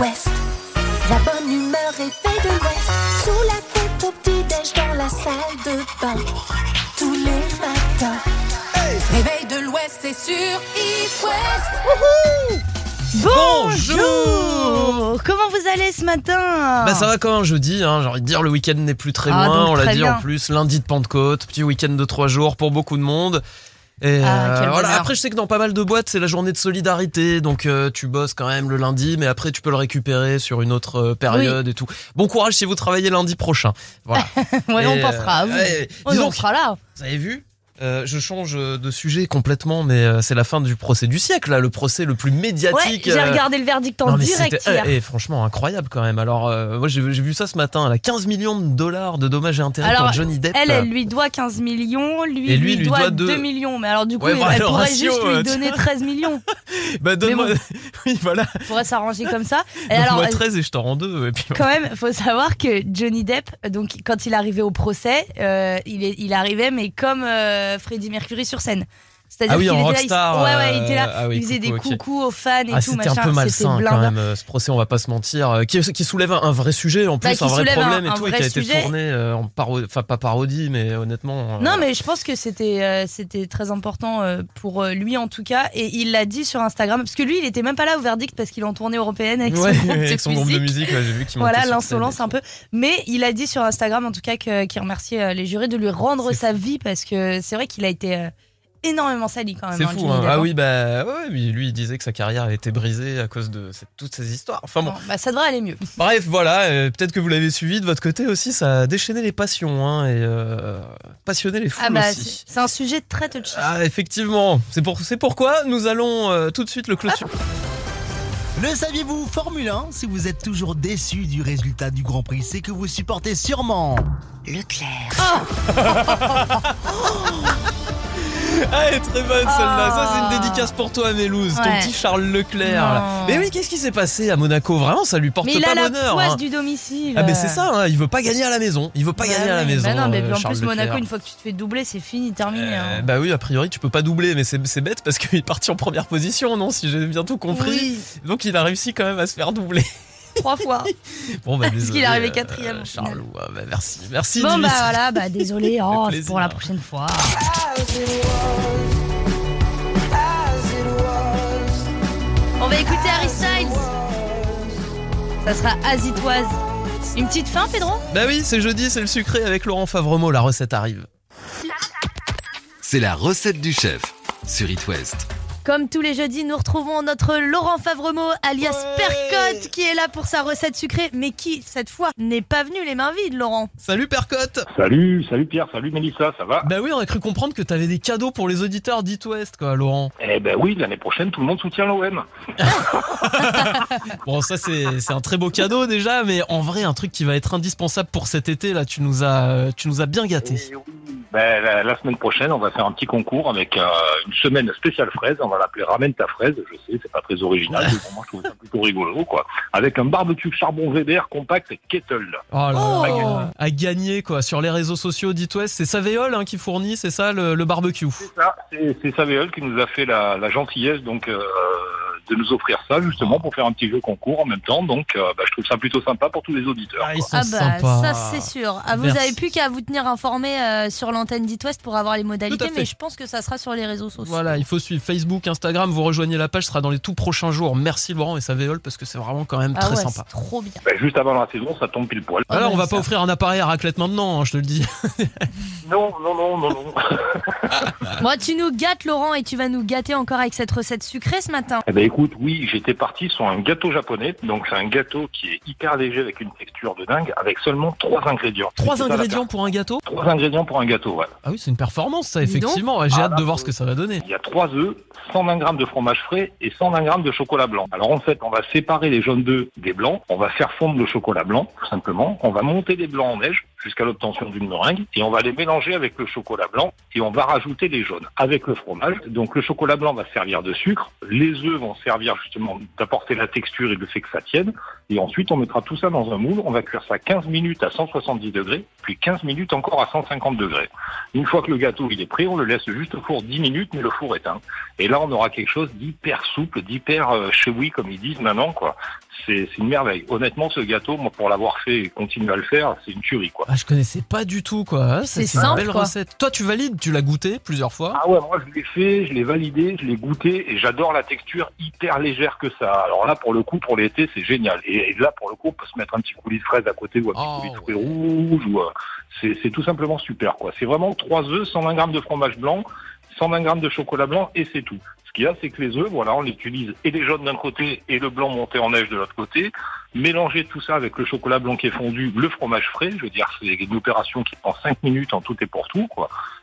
La bonne humeur est faite de l'Ouest. Sous la tête au petit-déj dans la salle de bain. Tous les matins. Réveil de l'Ouest, c'est sur East West. Bonjour Comment vous allez ce matin? Bah ça va comme un jeudi, hein, j'ai envie de dire le week-end n'est plus très Ah, loin, on l'a dit bien. en plus, lundi de Pentecôte, petit week-end de trois jours pour beaucoup de monde. Et Ah, quel voilà. Après je sais que dans pas mal de boîtes c'est la journée de solidarité, donc euh, tu bosses quand même le lundi, mais après tu peux le récupérer sur une autre euh, période et tout. Bon courage si vous travaillez lundi prochain. Voilà. Ouais, on pensera à vous. euh, ouais, On sera là. vous avez vu Euh, je change de sujet complètement, mais euh, c'est la fin du procès du siècle, là, le procès le plus Ouais, médiatique. j'ai euh, regardé le verdict en non, direct hier. eh, eh, franchement incroyable quand même. Alors euh, moi j'ai vu ça ce matin, là, 15 millions de dollars de dommages et intérêts Alors, pour Johnny Depp. Elle, elle lui doit 15 millions, lui, Et lui, lui, lui doit doit 2 deux. millions. Mais alors, du coup, Ouais, elle, pourrait ratio, juste lui donner 13 millions. bah donne-moi, bon. oui voilà, On pourrait s'arranger comme ça. Et alors, euh, 13 et je t'en rends deux. Et puis quand même, faut savoir que Johnny Depp, donc quand il arrivait au procès, euh, il, est, il arrivait, mais comme euh, Freddie Mercury sur scène. C'est-à-dire Ah oui, qu'il était là, il- rockstar, ouais, ouais, il était là, ah oui, il faisait coucou, des ok. coucous aux fans et ah, tout, c'était machin. un peu C'était malsain quand même ce procès, on va pas se mentir, euh, qui, qui soulève un, un vrai sujet en plus, Bah, un vrai problème un et tout, et qui a été sujet. tourné euh, en parodie, enfin pas parodie, mais honnêtement. euh, Non, mais je pense que c'était euh, c'était très important pour lui en tout cas. Et il l'a dit sur Instagram, parce que lui, il était même pas là au verdict parce qu'il est en tournée européenne avec ouais, son groupe de avec son groupe de musique. musique, ouais, j'ai vu qu'il Voilà l'insolence un peu. Mais il a dit sur Instagram en tout cas qu'il remerciait les jurés de lui rendre sa vie parce que c'est vrai qu'il a été énormément sali quand même. C'est hein, fou, hein. Ah oui, bah ouais, mais lui il disait que sa carrière a été brisée à cause de cette- toutes ces histoires. Enfin bon, Bon, bah, ça devrait aller mieux. bref, voilà, euh, peut-être que vous l'avez suivi de votre côté aussi, ça a déchaîné les passions hein, et euh, passionné les foules Ah bah, aussi. c'est un sujet très touchy. Ah, effectivement, c'est pour, c'est pourquoi nous allons euh, tout de suite le clôturer. Le saviez-vous, Formule 1, si vous êtes toujours déçu du résultat du Grand Prix, c'est que vous supportez sûrement Leclerc. Ah, elle est très bonne celle-là. Ça, c'est Ah. une dédicace pour toi, Mélouse, ton Ouais. petit Charles Leclerc. là. Mais oui, qu'est-ce qui s'est passé à Monaco? Vraiment, ça lui porte Mais il pas a la bonheur. poisse hein. du domicile. Ah, mais c'est ça, hein, il veut pas gagner à la maison. Il veut pas Bah gagner à la maison. Bah non, mais euh, en Charles plus, Monaco, une fois que tu te fais doubler, c'est fini, terminé. Euh, hein. bah oui, a priori, tu peux pas doubler, mais c'est c'est bête parce qu'il est parti en première position, non Si j'ai bien tout compris. Oui, Donc il a réussi quand même à se faire doubler. Trois fois. Bon, bah, qu'il désolé, est arrivé euh, quatrième. Charlot, ah, bah, merci, merci. Bon, bah voilà, bah désolé, oh, c'est pour la prochaine fois. On va écouter Harry Styles. Ça sera Azitoise. Une petite fin, Pedro? Bah oui, c'est jeudi, c'est le sucré avec Laurent Favremo, la recette arrive. C'est la recette du chef sur It West. Comme tous les jeudis, nous retrouvons notre Laurent Favremo, alias Percotte, qui est là pour sa recette sucrée, mais qui, cette fois, n'est pas venu les mains vides, Laurent. Salut Percotte Salut, salut Pierre, salut Mélissa, ça va? Bah oui, on a cru comprendre que t'avais des cadeaux pour les auditeurs d'It West, quoi, Laurent. Eh ben oui, l'année prochaine, tout le monde soutient l'OM. Bon, ça c'est c'est un très beau cadeau déjà, mais en vrai, un truc qui va être indispensable pour cet été, là, tu nous as, tu nous as bien gâtés. Oui, ben, la, la semaine prochaine, on va faire un petit concours avec euh, une semaine spéciale fraise. On va l'appeler Ramène ta fraise. Je sais, c'est pas très original, mais pour moi, je trouve ça plutôt rigolo, quoi. Avec un barbecue charbon Weber compact kettle. Oh là Oh. là, à gagner quoi sur les réseaux sociaux d'It West, c'est Savéol hein, qui fournit, c'est ça le, le barbecue. C'est ça, c'est c'est Savéol qui nous a fait la, la gentillesse, donc, euh, de nous offrir ça, justement, pour faire un petit jeu concours en même temps. Donc, euh, bah, je trouve ça plutôt sympa pour tous les auditeurs. Ah, ils quoi. sont Ah bah, sympas. ça c'est sûr. Ah, vous Merci. avez plus qu'à vous tenir informé euh, sur l'antenne d'It West pour avoir les modalités, mais je pense que ça sera sur les réseaux sociaux. Voilà, il faut suivre Facebook, Instagram, vous rejoignez la page, ce sera dans les tout prochains jours. Merci Laurent et Savéol parce que c'est vraiment quand même Ah très ouais, sympa. trop bien. Ben, juste avant la saison, ça tombe pile poil. Alors bah, on va ça. pas offrir un appareil à raclette maintenant, hein, je te le dis. Non, non, non, non, non. Bon, tu nous gâtes, Laurent, et tu vas nous gâter encore avec cette recette sucrée ce matin. Eh ben écoute, oui, j'étais parti sur un gâteau japonais. Donc c'est un gâteau qui est hyper léger avec une texture de dingue, avec seulement trois ingrédients. Trois ingrédients pour un gâteau Trois ingrédients pour un gâteau, ouais. Ah oui, c'est une performance ça, effectivement. J'ai Ah, hâte de là, voir ce que ça va donner. Il y a trois œufs, 120 grammes de fromage frais et 120 grammes de chocolat blanc. Alors en fait, on va séparer les jaunes d'œufs des blancs. On va faire fondre le chocolat blanc, tout simplement. On va monter les blancs en neige jusqu'à l'obtention d'une meringue et on va les mélanger avec le chocolat blanc et on va rajouter les jaunes avec le fromage. Donc le chocolat blanc va servir de sucre, les œufs vont servir justement d'apporter la texture et le fait que ça tienne et ensuite on mettra tout ça dans un moule, on va cuire ça 15 minutes à 170 degrés, puis 15 minutes encore à 150 degrés. Une fois que le gâteau il est prêt, on le laisse juste au four 10 minutes mais le four éteint. Et là on aura quelque chose d'hyper souple, d'hyper euh, chewy comme ils disent maintenant quoi. C'est une merveille. Honnêtement ce gâteau, moi pour l'avoir fait et continuer à le faire, c'est une tuerie quoi. Ah, je connaissais pas du tout quoi. Ah, C'est une simple, belle quoi. recette. Toi, tu valides, tu l'as goûté plusieurs fois? Ah ouais, moi je l'ai fait, je l'ai validé, je l'ai goûté et j'adore la texture hyper légère que ça. a. Alors là pour le coup pour l'été c'est génial. Et, et là pour le coup on peut se mettre un petit coulis de fraise à côté ou un petit Oh, coulis de fruits rouges ou euh, c'est c'est tout simplement super quoi. C'est vraiment trois œufs, 120 grammes de fromage blanc, 120 grammes de chocolat blanc et c'est tout. Ce qu'il y a c'est que les œufs, voilà, on les utilise et les jaunes d'un côté et le blanc monté en neige de l'autre côté. Mélanger tout ça avec le chocolat blanc qui est fondu, le fromage frais, je veux dire c'est une opération qui prend 5 minutes en tout et pour tout.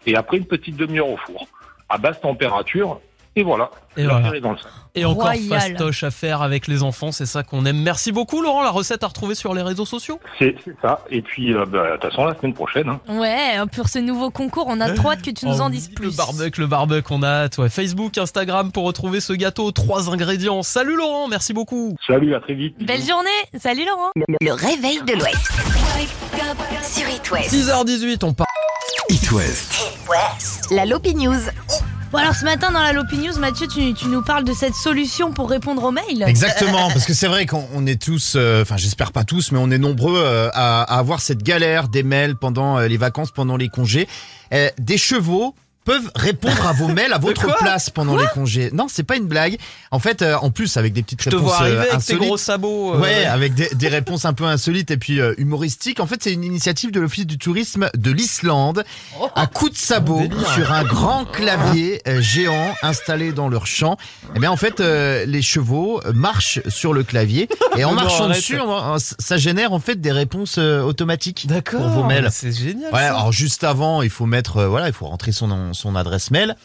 Et après une petite demi-heure au four à basse température. Et voilà, Et voilà. est dans le sac. Et encore Royal. fastoche à faire avec les enfants, c'est ça qu'on aime. Merci beaucoup Laurent, la recette à retrouver sur les réseaux sociaux. C'est c'est ça. Et puis, euh, bah, de toute façon, la semaine prochaine, hein. Ouais, pour ce nouveau concours, on a trop hâte que tu nous Oh en oui, dises plus. Le barbecue, le barbecue, on a hâte. Ouais. Facebook, Instagram pour retrouver ce gâteau. Trois ingrédients. Salut Laurent, merci beaucoup. salut, à très vite. Belle journée. Salut Laurent. Le réveil de l'Ouest. Sur It West. 6h18, on part. It West. La Lopi News. Bon alors ce matin dans la Lopi News, Mathieu, tu, tu nous parles de cette solution pour répondre aux mails. Exactement, parce que c'est vrai qu'on on est tous, euh, enfin j'espère pas tous, mais on est nombreux euh, à, à avoir cette galère des mails pendant euh, les vacances, pendant les congés. Des chevaux peuvent répondre à vos mails à votre place pendant les congés. Non, c'est pas une blague. En fait, euh, en plus avec des petites Je te réponses vois arriver euh, avec tes gros sabots. euh, Ouais, avec des, des réponses un peu insolites et puis euh, humoristiques. En fait, c'est une initiative de l'Office du tourisme de l'Islande. À coup de sabot Oh, sur un grand clavier géant installé dans leur champ. Eh bien, en fait, les chevaux marchent sur le clavier et en Non, marchant arrête. dessus, on- ça génère en fait des réponses automatiques pour vos mails. C'est génial. Ouais, alors juste avant, il faut mettre, voilà, il faut rentrer son, son adresse mail.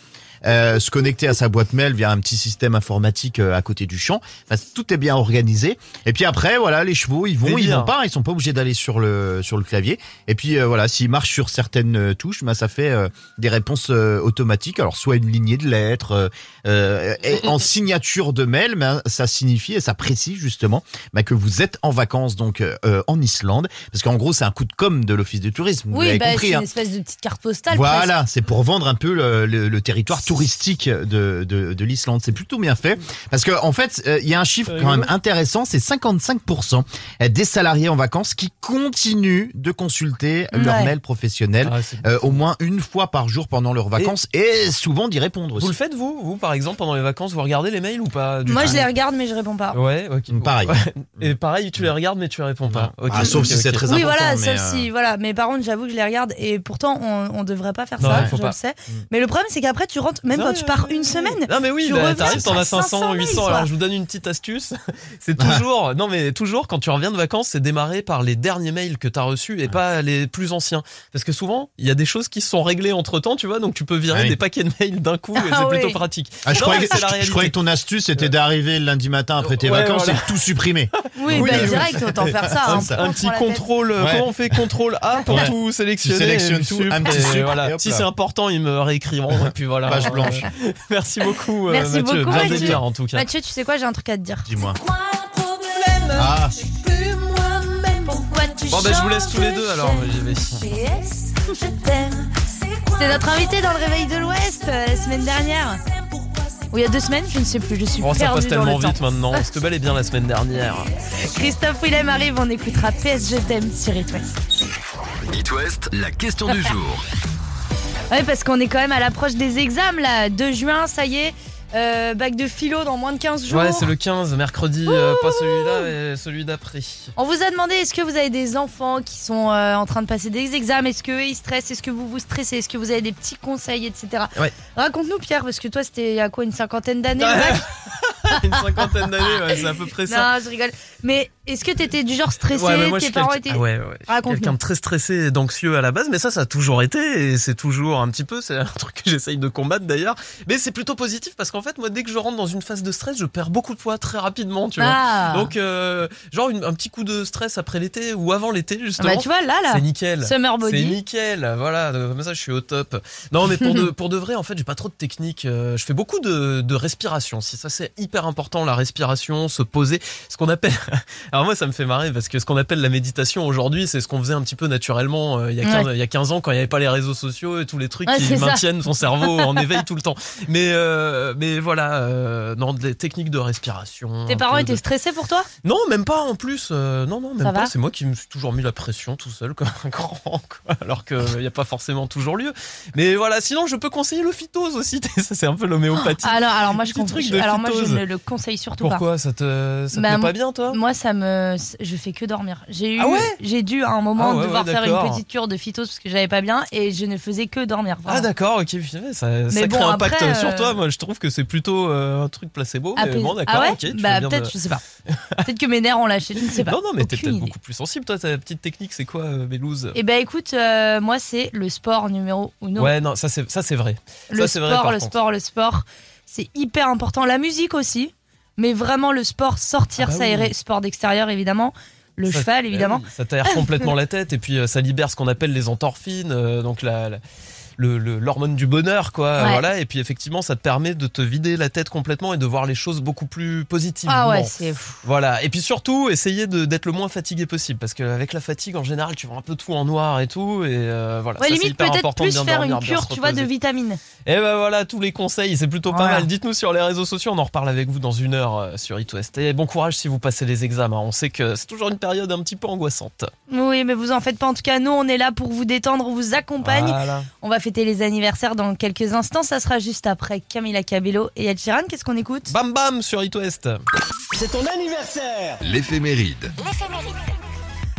Euh, se connecter à sa boîte mail via un petit système informatique euh, à côté du champ. Enfin, tout est bien organisé. Et puis après, voilà, les chevaux, ils vont, ils vont pas, ils sont pas obligés d'aller sur le sur le clavier. Et puis euh, voilà, s'ils marchent sur certaines touches, bah, ça fait euh, des réponses euh, automatiques. Alors soit une lignée de lettres et en signature de mail, mais hein, ça signifie et ça précise justement bah, que vous êtes en vacances donc euh, en Islande, parce qu'en gros c'est un coup de com de l'office de tourisme. Vous Oui, l'avez bah, compris. c'est hein. une espèce de petite carte postale. Voilà, c'est pour vendre un peu le, le- le territoire touristique de, de, de l'Islande. C'est plutôt bien fait parce que en fait, euh, il y a un chiffre quand même intéressant, c'est 55% des salariés en vacances qui continuent de consulter leur Ouais. mail professionnel Ah, euh, au moins une fois par jour pendant leurs vacances et, souvent d'y répondre aussi. Vous le faites vous, vous par exemple pendant les vacances, vous regardez les mails ou pas du Moi, je les regarde, mais je réponds pas. Ouais, ok. Pareil. Et pareil, tu les regardes mais tu réponds pas. Ah, sauf si c'est très Oui, important. voilà, mais, sauf euh, si, voilà. Mais par contre, j'avoue que je les regarde et pourtant, on, on devrait pas faire Non, ça, je pas. le sais. Mais le problème, c'est qu'après, tu rentres, même quand tu pars une semaine, Non mais oui, tu bah, reviens t'arrives, t'en as 500, 500 mails, 800. quoi. Alors je vous donne une petite astuce. C'est toujours, non mais toujours quand tu reviens de vacances, c'est démarrer par les derniers mails que t'as reçus et pas les plus anciens. Parce que souvent, il y a des choses qui se sont réglées entre temps, tu vois, donc tu peux virer Ah oui. des paquets de mails d'un coup et Ah c'est oui. plutôt pratique. Ah, je, Non, croyais que, c'est la je- je réalité. croyais que ton astuce c'était d'arriver le lundi matin après tes Ouais, vacances voilà. et de tout supprimer. oui, Oui, bah, oui. direct, autant faire ça. un, hein, un petit contrôle, Ouais. comment on fait contrôle A pour Ouais. tout sélectionner Tu sélectionnes et tout, un petit et sup, voilà. Si c'est important, ils me réécriront et puis voilà. Blanche. Merci beaucoup, euh, Merci Mathieu. beaucoup, Bien Mathieu. en tout cas. Mathieu, tu sais quoi, j'ai un truc à te dire. Dis-moi. Moi, le problème, Ah. je suis plus moi-même. Pourquoi tu Bon, ben, je vous laisse tous les deux, alors, j'y vais. PS, je t'aime. C'était notre invité dans le Réveil de l'Ouest euh, la semaine dernière. Ou il y a deux semaines, je ne sais plus, je suis Oh, ça passe tellement temps. vite maintenant. C'était bel et bien la semaine dernière. Christophe Willem arrive, on écoutera PSG Thème sur It West. It West, la question du jour. Ouais, parce qu'on est quand même à l'approche des examens là. 2 juin, ça y est. Euh, bac de philo dans moins de 15 jours. Ouais, c'est le 15, mercredi, euh, pas celui-là, mais celui d'après. On vous a demandé est-ce que vous avez des enfants qui sont euh, en train de passer des examens? Est-ce qu'eux ils stressent? Est-ce que vous vous stressez? Est-ce que vous avez des petits conseils, etc. Ouais. Raconte-nous, Pierre, parce que toi, c'était il y a quoi, une cinquantaine d'années Ouais. le bac? une cinquantaine d'années, ouais, c'est à peu près ça. Non, je rigole. Mais est-ce que t'étais du genre stressé Ouais, moi, Tes parents étaient. ah ouais, ouais, quelqu'un de très stressé et d'anxieux à la base, mais ça, ça a toujours été et c'est toujours un petit peu, c'est un truc que j'essaye de combattre d'ailleurs. Mais c'est plutôt positif parce qu'en fait, moi, dès que je rentre dans une phase de stress, je perds beaucoup de poids très rapidement, tu vois. Ah. Donc, euh, genre une- un petit coup de stress après l'été ou avant l'été, justement. bah tu vois là là. C'est nickel. Summer C'est body. nickel, voilà, comme ça je suis au top. Non mais pour de, pour de vrai, en fait, j'ai pas trop de technique. euh, Je fais beaucoup de, de respiration. Si ça c'est hyper important, la respiration, se poser, ce qu'on appelle. Alors moi ça me fait marrer parce que ce qu'on appelle la méditation aujourd'hui, c'est ce qu'on faisait un petit peu naturellement euh, il, y a 15, il y a 15 ans quand il n'y avait pas les réseaux sociaux et tous les trucs Ouais, qui c'est ça. maintiennent son cerveau en éveil tout le temps. Mais euh, mais voilà, euh, non, des techniques de respiration. Tes parents étaient de- stressés pour toi? Non, même pas en plus. euh, non, non, même Ça pas. C'est moi qui me suis toujours mis la pression tout seul comme un grand, quoi, alors qu'il n'y a pas forcément toujours lieu. Mais voilà, sinon je peux conseiller le phytose aussi. Ça, c'est un peu l'homéopathie. Alors, alors moi je comprends. Alors moi je ne le conseille surtout pas. Pourquoi ça te, ça te Bah, met pas bien, toi? Moi, ça me, je fais que dormir. J'ai eu, Ah ouais? j'ai dû à un moment Ah ouais, devoir ouais, faire une petite cure de phytose parce que j'avais pas bien et je ne faisais que dormir. Ah vraiment. d'accord, ok, ça, Mais bon, impact après, sur euh, toi. Moi, je trouve que c'est plutôt euh, un truc placebo. Ah, mais bon, d'accord, ah ouais? ok. Bah peut-être, je sais pas. peut-être que mes nerfs ont lâché, je ne sais pas. Non, non, mais t'es peut-être beaucoup plus sensible. Toi, ta petite technique, c'est quoi, euh, Bélouse Eh ben écoute, euh, moi c'est le sport numéro uno. Ouais, non, ça c'est ça c'est vrai. le sport, le sport, le sport, c'est hyper important. La musique aussi, mais vraiment le sport, sortir, Ah bah s'aérer, oui. sport d'extérieur évidemment, le Ça- cheval bah évidemment. oui, ça t'aère complètement la tête et puis euh, ça libère ce qu'on appelle les endorphines, euh, donc la, la- le- le- l'hormone du bonheur, quoi. Ouais. Voilà. Et puis effectivement, ça te permet de te vider la tête complètement et de voir les choses beaucoup plus positivement. Ah ouais, c'est fou. Voilà. Et puis surtout, essayer d'être le moins fatigué possible parce qu'avec la fatigue, en général, tu vois un peu tout en noir et tout. Et euh, voilà. Ouais, ça, limite peut-être plus bien faire dormir, une cure, tu vois, de vitamines. Et ben voilà, tous les conseils, c'est plutôt pas mal. Dites-nous sur les réseaux sociaux, on en reparle avec vous dans une heure euh, sur It West. Et bon courage si vous passez les examens. On sait que c'est toujours une période un petit peu angoissante. Oui, mais vous en faites pas. En tout cas, nous, on est là pour vous détendre, on vous accompagne. Voilà. On va fêter les anniversaires dans quelques instants. Ça sera juste après Camila Cabello et Ed Sheeran. Qu'est-ce qu'on écoute? Bam bam sur It West. L'éphéméride.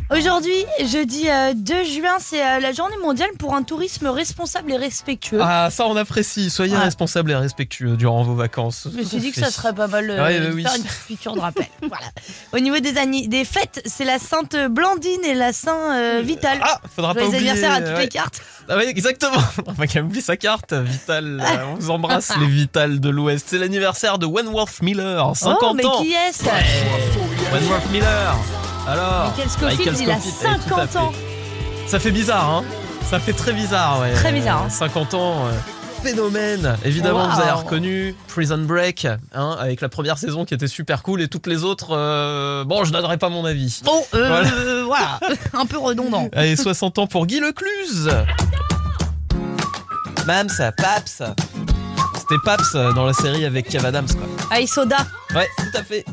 Aujourd'hui, jeudi euh, 2 juin, c'est euh, la journée mondiale pour un tourisme responsable et respectueux. Ah ça on apprécie. Soyez Ouais. responsables et respectueux durant vos vacances. Je me suis dit que ça serait pas mal euh, Ouais, de oui. faire une petite piqûre de rappel. voilà. Au niveau des, anni- des fêtes, c'est la Sainte Blandine et la Saint euh, Vital. Ah, faudra pas Joyeux oublier. anniversaire à toutes ouais. les cartes. Ah ouais, exactement. On va quand même oublier sa carte. Vital, euh, on vous embrasse les Vital de l'Ouest. C'est l'anniversaire de Wentworth Miller, 50 oh, mais ans. qui est-ce? Wentworth Miller. Alors, Michael Scofield, Michael il a Scofield, eh, tout à 50 ans. Ça fait bizarre, hein Ça fait très bizarre, ouais. Très bizarre, hein. 50 ans. euh, Phénomène. Évidemment, Wow. vous avez reconnu Prison Break, hein, avec la première saison qui était super cool et toutes les autres. euh, bon, je donnerai pas mon avis. Bon, euh, Voilà. euh, voilà. un peu redondant. Allez, 60 ans pour Guy Lecluse. Mams, Paps. C'était Paps dans la série avec Kev Adams, quoi. Ah, et soda. Ouais, tout à fait.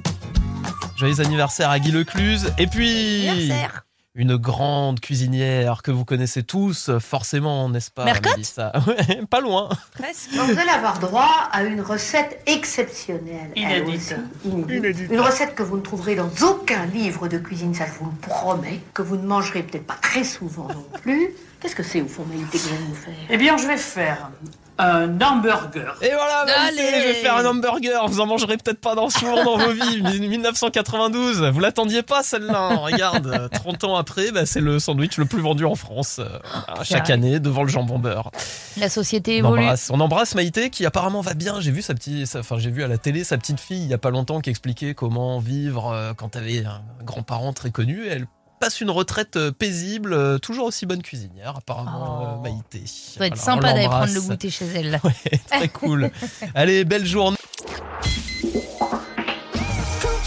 Joyeux anniversaire à Guy Lecluse. Et puis, Anniversaire. une grande cuisinière que vous connaissez tous, forcément, n'est-ce pas Mercotte Ouais, pas loin. Presque. Vous allez avoir droit à une recette exceptionnelle. elle aussi. Inédite. Une recette que vous ne trouverez dans aucun livre de cuisine, ça je vous le promets, que vous ne mangerez peut-être pas très souvent non plus. Qu'est-ce que c'est au fond, Maïté, que vous allez nous faire? Eh bien, je vais faire un hamburger. Et voilà, Maïté, Allez. je vais faire un hamburger. Vous en mangerez peut-être pas dans souvent dans vos vies. 1992, vous l'attendiez pas celle-là. Regarde, euh, 30 ans après, bah, c'est le sandwich le plus vendu en France euh, chaque vrai. année devant le jambon beurre. La société On évolue. embrasse, on embrasse Maïté qui apparemment va bien. J'ai vu sa petite, sa- enfin j'ai vu à la télé sa petite fille il y a pas longtemps qui expliquait comment vivre euh, quand t'avais un grand-parent très connu. Elle passe une retraite euh, paisible, euh, toujours aussi bonne cuisinière apparemment Oh. euh, Maïté. Ça doit être on sympa d'aller prendre le goûter chez elle. Ouais, très cool. Allez, belle journée. Quand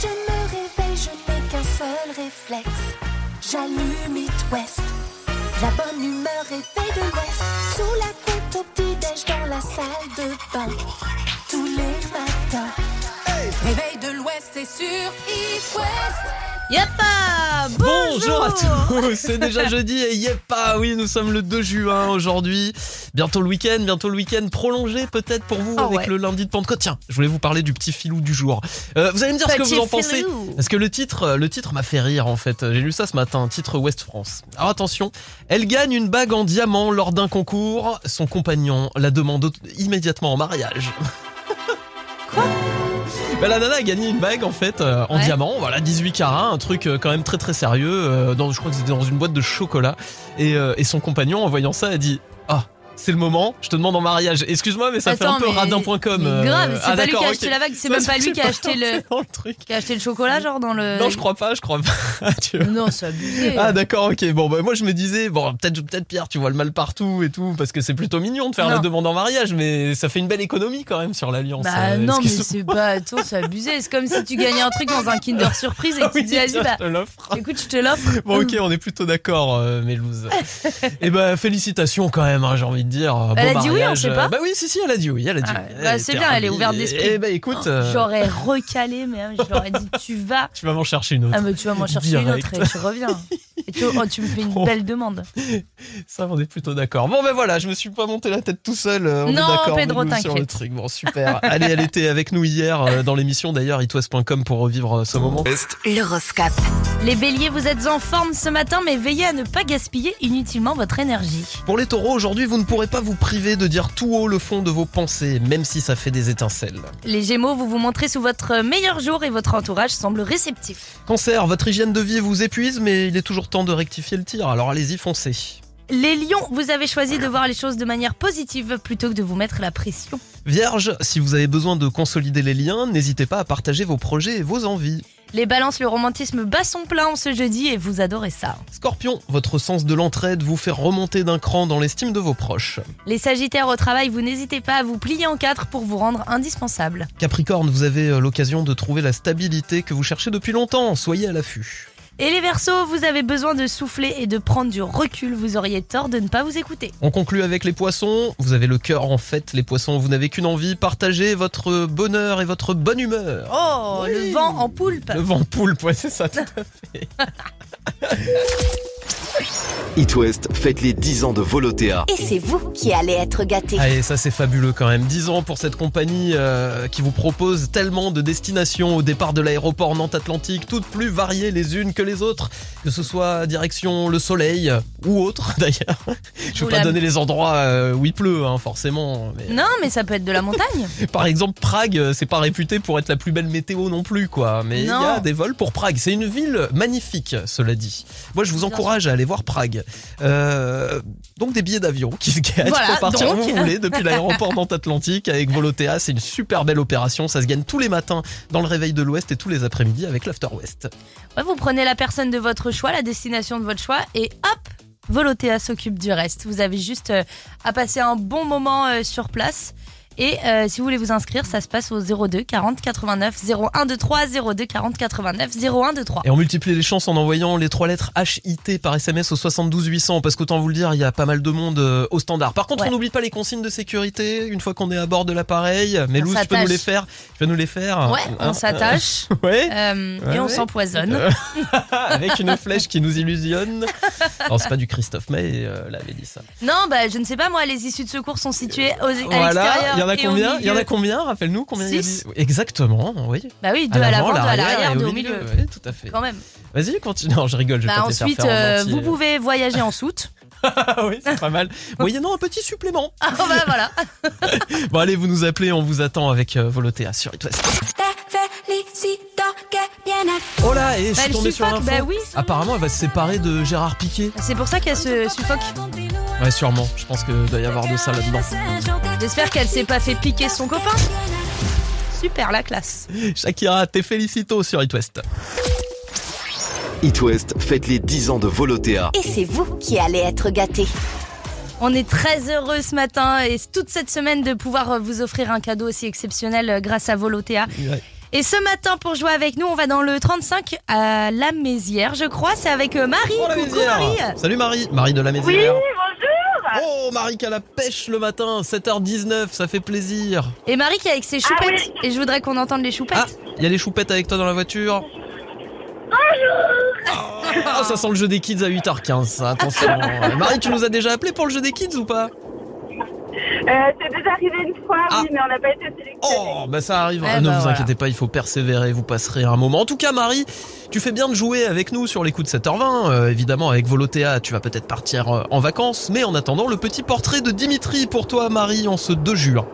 je me réveille, je n'ai qu'un seul réflexe. J'allume It West. La bonne humeur est faite de l'Ouest. Sous la couette au petit-déj dans la salle de bain. Tous les matins. Réveil de l'Ouest, c'est sur It West. Yapa Bonjour à tous, c'est déjà jeudi et yep, ah oui, nous sommes le 2 juin aujourd'hui. Bientôt le week-end, bientôt le week-end prolongé peut-être pour vous Ah avec ouais. le lundi de Pentecôte. Tiens, je voulais vous parler du petit filou du jour. Euh, vous allez me dire ce que vous en pensez filou. Parce que le titre, le titre m'a fait rire en fait. J'ai lu ça ce matin, titre Ouest France. Alors attention, elle gagne une bague en diamant lors d'un concours. Son compagnon la demande immédiatement en mariage. Quoi? Bah, la nana a gagné une bague en fait euh, en Ouais. diamant, voilà 18 carats, un truc euh, quand même très très sérieux. euh, dans, je crois que c'était dans une boîte de chocolat. Et, euh, et son compagnon en voyant ça a dit ah. C'est le moment, je te demande en mariage. Excuse-moi, mais ça fait un peu radin.com. mais grave, euh, c'est ah, pas lui qui a acheté la bague, c'est même pas lui qui a acheté le, dans le truc. qui a acheté le chocolat, genre dans le. Non, je crois pas, je crois pas. Tu vois. Non, c'est abusé. Ah d'accord ok bon bah moi je me disais bon peut-être peut-être Pierre tu vois le mal partout et tout parce que c'est plutôt mignon de faire Non. la demande en mariage mais ça fait une belle économie quand même sur l'alliance Bah euh, non, mais c'est pas. Attends, c'est abusé. C'est comme si tu gagnais un truc dans un Kinder Surprise et que tu Oui, dis, vas-y, bah, je écoute, je te l'offre. Bon ok on est plutôt d'accord euh, Mélouse Et bah félicitations quand même hein, j'ai envie de dire Beau Elle a dit oui, on sait pas Bah oui si si elle a dit oui elle a dit Ah, oui. bah, c'est bien, elle est ouverte d'esprit. Eh bah écoute euh, J'aurais recalé, mais hein, je leur ai dit, tu vas. tu vas m'en chercher une autre Ah, mais tu vas m'en chercher une autre et tu reviens. Et tu, oh, tu me fais une Oh. belle demande. Ça, on est plutôt d'accord. Bon, ben voilà, je me suis pas monté la tête tout seul. euh, On Non, est d'accord Pedro, Melou, sur le t'inquiète. truc. Bon, super. Allez, elle était avec nous hier euh, dans l'émission d'ailleurs, itwest.com pour revivre euh, ce moment. L'horoscope? Les béliers, vous êtes en forme ce matin, mais veillez à ne pas gaspiller inutilement votre énergie. Pour les taureaux, aujourd'hui, vous ne pourrez pas vous priver de dire tout haut le fond de vos pensées, même si ça fait des étincelles. Les gémeaux, vous vous montrez sous votre meilleur jour et votre entourage semble réceptif. Cancer, votre hygiène de vie vous épuise, mais il est toujours temps de rectifier le tir, alors allez-y, foncez. Les lions, vous avez choisi de voir les choses de manière positive plutôt que de vous mettre la pression. Vierge, si vous avez besoin de consolider les liens, n'hésitez pas à partager vos projets et vos envies. Les balances, le romantisme bat son plein en ce jeudi et vous adorez ça. Scorpion, votre sens de l'entraide vous fait remonter d'un cran dans l'estime de vos proches. Les sagittaires au travail, vous n'hésitez pas à vous plier en quatre pour vous rendre indispensable. Capricorne, vous avez euh, l'occasion de trouver la stabilité que vous cherchez depuis longtemps, soyez à l'affût. Et les versos, vous avez besoin de souffler et de prendre du recul, vous auriez tort de ne pas vous écouter. On conclut avec les poissons, vous avez le cœur en fait, les poissons, vous n'avez qu'une envie, partagez votre bonheur et votre bonne humeur. Oh, Oui. le vent en poulpe Le vent poulpe, ouais c'est ça tout à fait. It West fête les 10 ans de Volotea. Et c'est vous qui allez être gâtés. Allez, ça c'est fabuleux quand même. 10 ans pour cette compagnie euh, qui vous propose tellement de destinations au départ de l'aéroport Nantes-Atlantique, toutes plus variées les unes que les autres, que ce soit direction le soleil ou autre d'ailleurs. Je veux Oula. pas donner les endroits euh, où il pleut, hein, forcément. mais- Non, mais ça peut être de la montagne. Par exemple, Prague, euh, c'est pas réputé pour être la plus belle météo non plus, quoi. Mais il y a des vols pour Prague. C'est une ville magnifique, cela dit. Moi, je vous encourage à aller voir Prague. Euh, donc des billets d'avion qui se gagnent Voilà, pour partir donc. où vous voulez depuis l'aéroport Nantes-Atlantique avec Volotea. C'est une super belle opération. Ça se gagne tous les matins dans le réveil de l'Ouest et tous les après-midi avec l'After West. Ouais, vous prenez la personne de votre choix, la destination de votre choix, et hop, Volotea s'occupe du reste. Vous avez juste euh, à passer un bon moment euh, sur place. Et euh, si vous voulez vous inscrire, ça se passe au 02 40 89 01 23 02 40 89 01 23. Et on multiplie les chances en envoyant les trois lettres HIT par SMS au 72 800 parce qu'autant vous le dire, il y a pas mal de monde euh, au standard. Par contre, Ouais. on n'oublie pas les consignes de sécurité une fois qu'on est à bord de l'appareil. Mais Lou, tu peux nous les faire Tu peux nous les faire Ouais, Hein, on s'attache euh, ouais. Ouais, et on s'empoisonne. Avec une flèche qui nous illusionne. Non, c'est pas du Christophe May, là, avait dit ça. Non, bah je ne sais pas, moi, les issues de secours sont situées aux, à Voilà, l'extérieur. Il y en a combien Il y en a combien Rappelle-nous combien il y a Six. dit Exactement, oui. Bah oui, deux à l'avant, deux à l'arrière deux au milieu. Oui, tout à fait. Quand même. Vas-y, continue. Non, je rigole, je vais Bah pas te les faire ensuite, faire en euh, vous pouvez voyager en soute. Ah oui, c'est pas mal. Moyennant un petit supplément. Ah bah voilà. Bon, allez, vous nous appelez, on vous attend avec euh, Volotea sur It West. Oh là, et je Bah, suis elle tombé sur l'info. bah oui. Apparemment, elle va se séparer de Gérard Piquet. C'est pour ça qu'elle se suffoque. Ouais, sûrement. Je pense qu'il doit y avoir de ça là-dedans. J'espère qu'elle s'est pas fait piquer son copain. Super la classe. Shakira, t'es félicito sur It West. It West fête les 10 ans de Volotea. Et c'est vous qui allez être gâtés. On est très heureux ce matin et toute cette semaine de pouvoir euh, vous offrir un cadeau aussi exceptionnel euh, grâce à Volotea. Ouais. Et ce matin, pour jouer avec nous, on va dans le 35 à La Mézière, je crois. C'est avec euh, Marie. Oh, la Coucou Mézière. Marie. Salut Marie, Marie de la Mézière. Oui, Oh, Marie qui a la pêche le matin, 7h19, ça fait plaisir. Et Marie qui est avec ses Ah choupettes. Et je voudrais qu'on entende les choupettes. Ah, il y a les choupettes avec toi dans la voiture Bonjour Ah, ça sent le jeu des kids à 8h15, ça, attention. Marie, tu nous as déjà appelé pour le jeu des kids ou pas? Euh, c'est déjà arrivé une fois, Ah. oui, mais on n'a pas été sélectionnés. Oh, bah ça arrive. Eh ne bah vous voilà. inquiétez pas, il faut persévérer, vous passerez un moment. En tout cas, Marie, tu fais bien de jouer avec nous sur les coups de 7h20. Euh, évidemment, avec Volotea, tu vas peut-être partir euh, en vacances. Mais en attendant, le petit portrait de Dimitri pour toi, Marie, en ce 2 juin.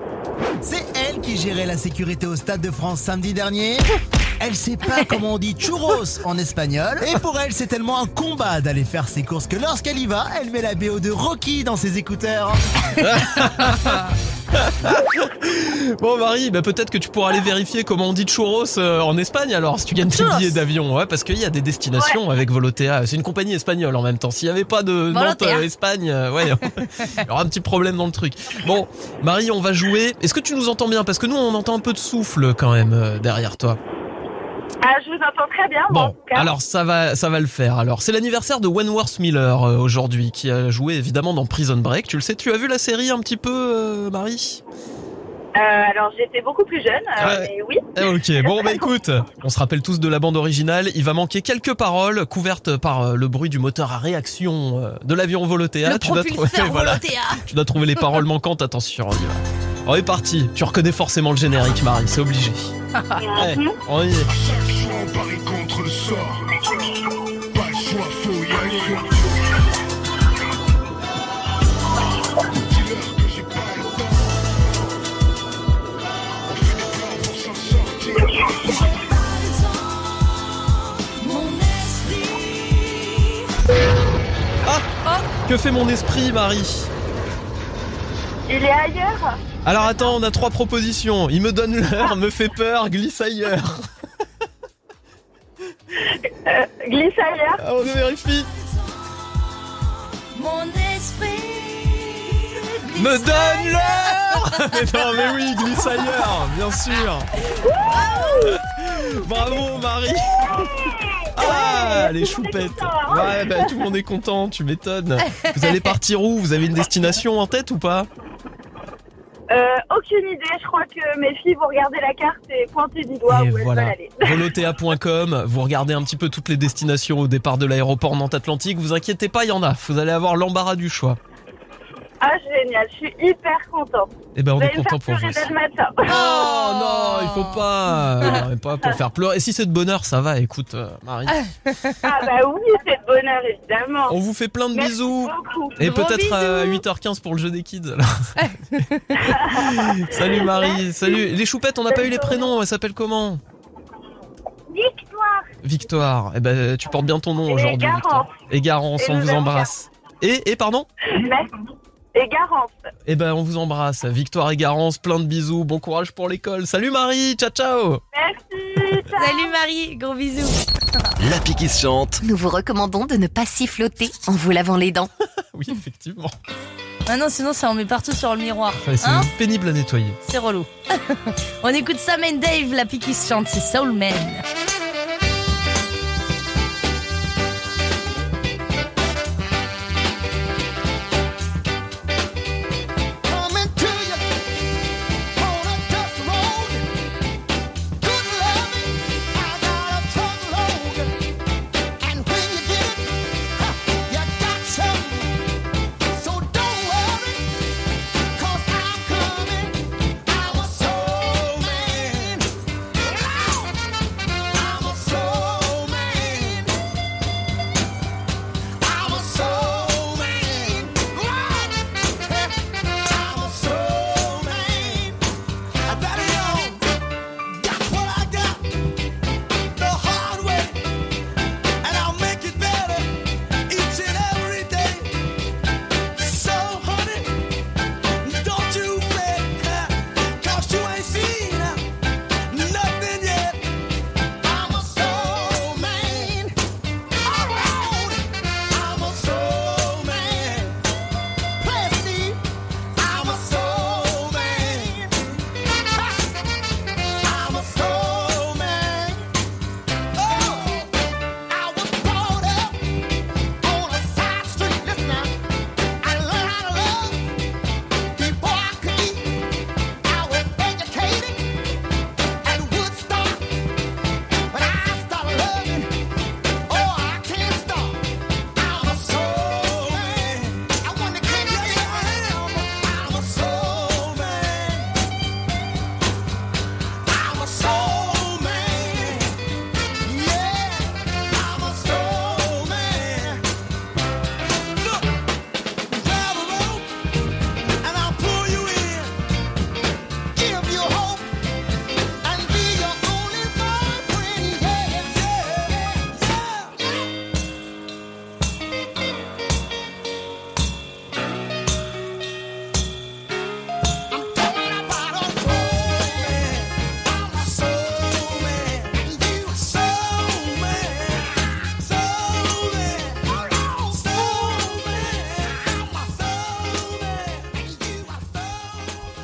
C'est elle qui gérait la sécurité au Stade de France samedi dernier. Elle sait pas comment on dit churros en espagnol. Et pour elle, c'est tellement un combat d'aller faire ses courses que lorsqu'elle y va, elle met la BO de Rocky dans ses écouteurs. Bon Marie, bah, peut-être que tu pourras aller vérifier comment on dit churros euh, en Espagne alors si tu gagnes tes billets d'avion. Ouais, parce qu'il y a des destinations avec Volotea. C'est une compagnie espagnole en même temps. S'il n'y avait pas de Nantes euh, Espagne, euh, ouais, il y aura un petit problème dans le truc. Bon, Marie, on va jouer. Est-ce que tu nous entends bien? Parce que nous, on entend un peu de souffle quand même euh, derrière toi. Ah, je vous entends très bien, moi, en Bon, tout cas. alors ça va, ça va le faire. Alors, c'est l'anniversaire de Wentworth Miller euh, aujourd'hui, qui a joué évidemment dans Prison Break. Tu le sais, tu as vu la série un petit peu, euh, Marie? Euh, alors, j'étais beaucoup plus jeune, euh, mais oui. Eh, Ok, bon bah écoute, on se rappelle tous de la bande originale, il va manquer quelques paroles couvertes par euh, le bruit du moteur à réaction euh, de l'avion Volotea. Le tu, dois trouver, voilà, Volotea. tu dois trouver les paroles manquantes, attention, on y va. On est parti, tu reconnais forcément le générique Marie, c'est obligé. Ouais, on y est. Contre le sort. Pas le choix, faut y aller. Ah Que fait mon esprit Marie? Il est ailleurs? Alors attends, on a trois propositions. Il me donne l'heure, me fait peur, glisse ailleurs. Euh, glisse ailleurs. Ah, on vérifie. Mon esprit. Me donne l'heure Mais non, mais oui, glisse ailleurs, bien sûr Bravo Marie Ah, les choupettes Ouais, bah tout le monde est content, tu m'étonnes Vous allez partir où? Vous avez une destination en tête ou pas? Euh, aucune idée. Je crois que mes filles vont regarder la carte et pointer du doigt Et où elles voilà, veulent aller. volotea.com, vous regardez un petit peu toutes les destinations au départ de l'aéroport Nantes-Atlantique, vous inquiétez pas, il y en a, vous allez avoir l'embarras du choix. Ah, génial. Je suis hyper contente. Eh ben on est content faire pour vous dès le matin. Oh non, il faut pas, euh, pas pour faire pleurer. Et si c'est de bonheur, ça va. Écoute, euh, Marie, Ah bah oui, c'est de bonheur, évidemment. on vous fait plein de Merci bisous. beaucoup. Et peut-être à bisous. 8h15 pour le jeu des kids. alors. salut Marie, salut. Les choupettes, on n'a pas eu les prénoms. Elles s'appellent comment? Victoire. Victoire. Eh ben, tu portes bien ton nom Et aujourd'hui. Garance. Et Garance, Et on nous vous embrasse. Et, et pardon? Merci. Et Garance. Eh ben, on vous embrasse. Victoire et Garance, plein de bisous. Bon courage pour l'école. Salut Marie, ciao ciao. Merci. ciao. Salut Marie, gros bisous. L'appli qui se chante. Nous vous recommandons de ne pas siffloter en vous lavant les dents. Oui, effectivement. Ah non, sinon ça en met partout sur le miroir. Ouais, c'est Hein pénible à nettoyer. C'est relou. On écoute Sam and Dave, la pique qui se chante, c'est Soul Man.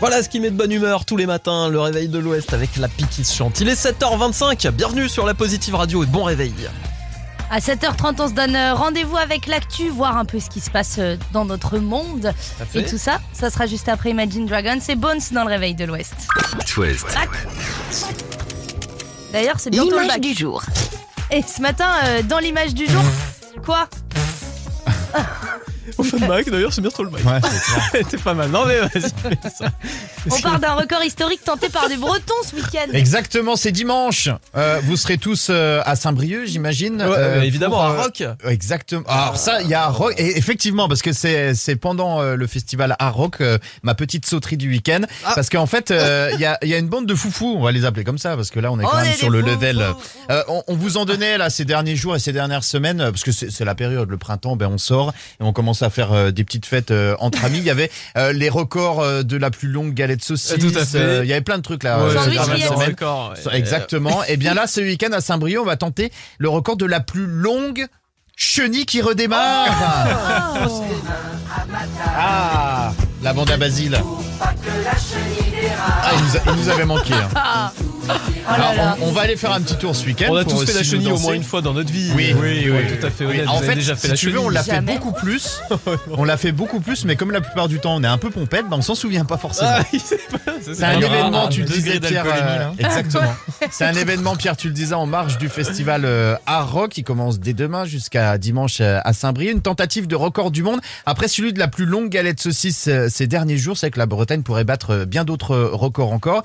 Voilà ce qui met de bonne humeur tous les matins, le réveil de l'Ouest avec la pique qui se chante. Il est 7h25, bienvenue sur la Positive Radio et bon réveil. À 7h30, on se donne euh, rendez-vous avec l'actu, voir un peu ce qui se passe euh, dans notre monde. Et tout ça, ça sera juste après Imagine Dragons et Bones dans le réveil de l'Ouest. D'ailleurs, c'est bientôt L'image du jour. Et ce matin, euh, dans l'image du jour, quoi? Au fun bac d'ailleurs, c'est bientôt le bac. Ouais, c'est. T'es pas mal. Non mais vas-y. fais ça. On part d'un record historique tenté par des Bretons ce week-end. Exactement, c'est dimanche. Euh, vous serez tous euh, à Saint-Brieuc, j'imagine. Ouais, euh, évidemment, pour, à euh, Rock. Exactement. Alors ça, il y a Rock. Et effectivement, parce que c'est c'est pendant euh, le festival à Rock, euh, ma petite sauterie du week-end. Ah. Parce qu'en fait, euh, il y, a, il y a une bande de foufous, on va les appeler comme ça, parce que là, on est quand On même est sur le level. Euh, on, on vous en donnait là ces derniers jours et ces dernières semaines, parce que c'est c'est la période, le printemps, ben on sort et on commence à faire euh, des petites fêtes euh, entre amis. Il y avait euh, les records euh, de la plus longue galette saucisse. Tout à fait. Il y avait plein de trucs là. Ouais, euh. Record, ouais. Exactement. Et bien là, ce week-end à Saint-Brieuc, on va tenter le record de la plus longue chenille qui redémarre. Oh. Ah, la bande à Basile. Ah, il nous, a- il nous avait manqué. hein. Ah. Oh là Alors, là. on, on va aller faire un petit tour ce week-end. On a tous fait la chenille au moins une fois dans notre vie. Oui, oui, oui, tout à fait Oui. En fait, déjà fait si la tu veux, on l'a fait Jamais. beaucoup plus. On l'a fait beaucoup plus, mais comme la plupart du temps, on est un peu pompette, ben on s'en souvient pas forcément. Ah, C'est un événement, tu le disais Pierre. euh, exactement. C'est un événement, Pierre, tu le disais, en marge du festival euh, Art Rock qui commence dès demain jusqu'à dimanche euh, à Saint-Brieuc. Une tentative de record du monde. Après celui de la plus longue galette saucisse ces derniers jours, c'est que la Bretagne pourrait battre bien d'autres records encore.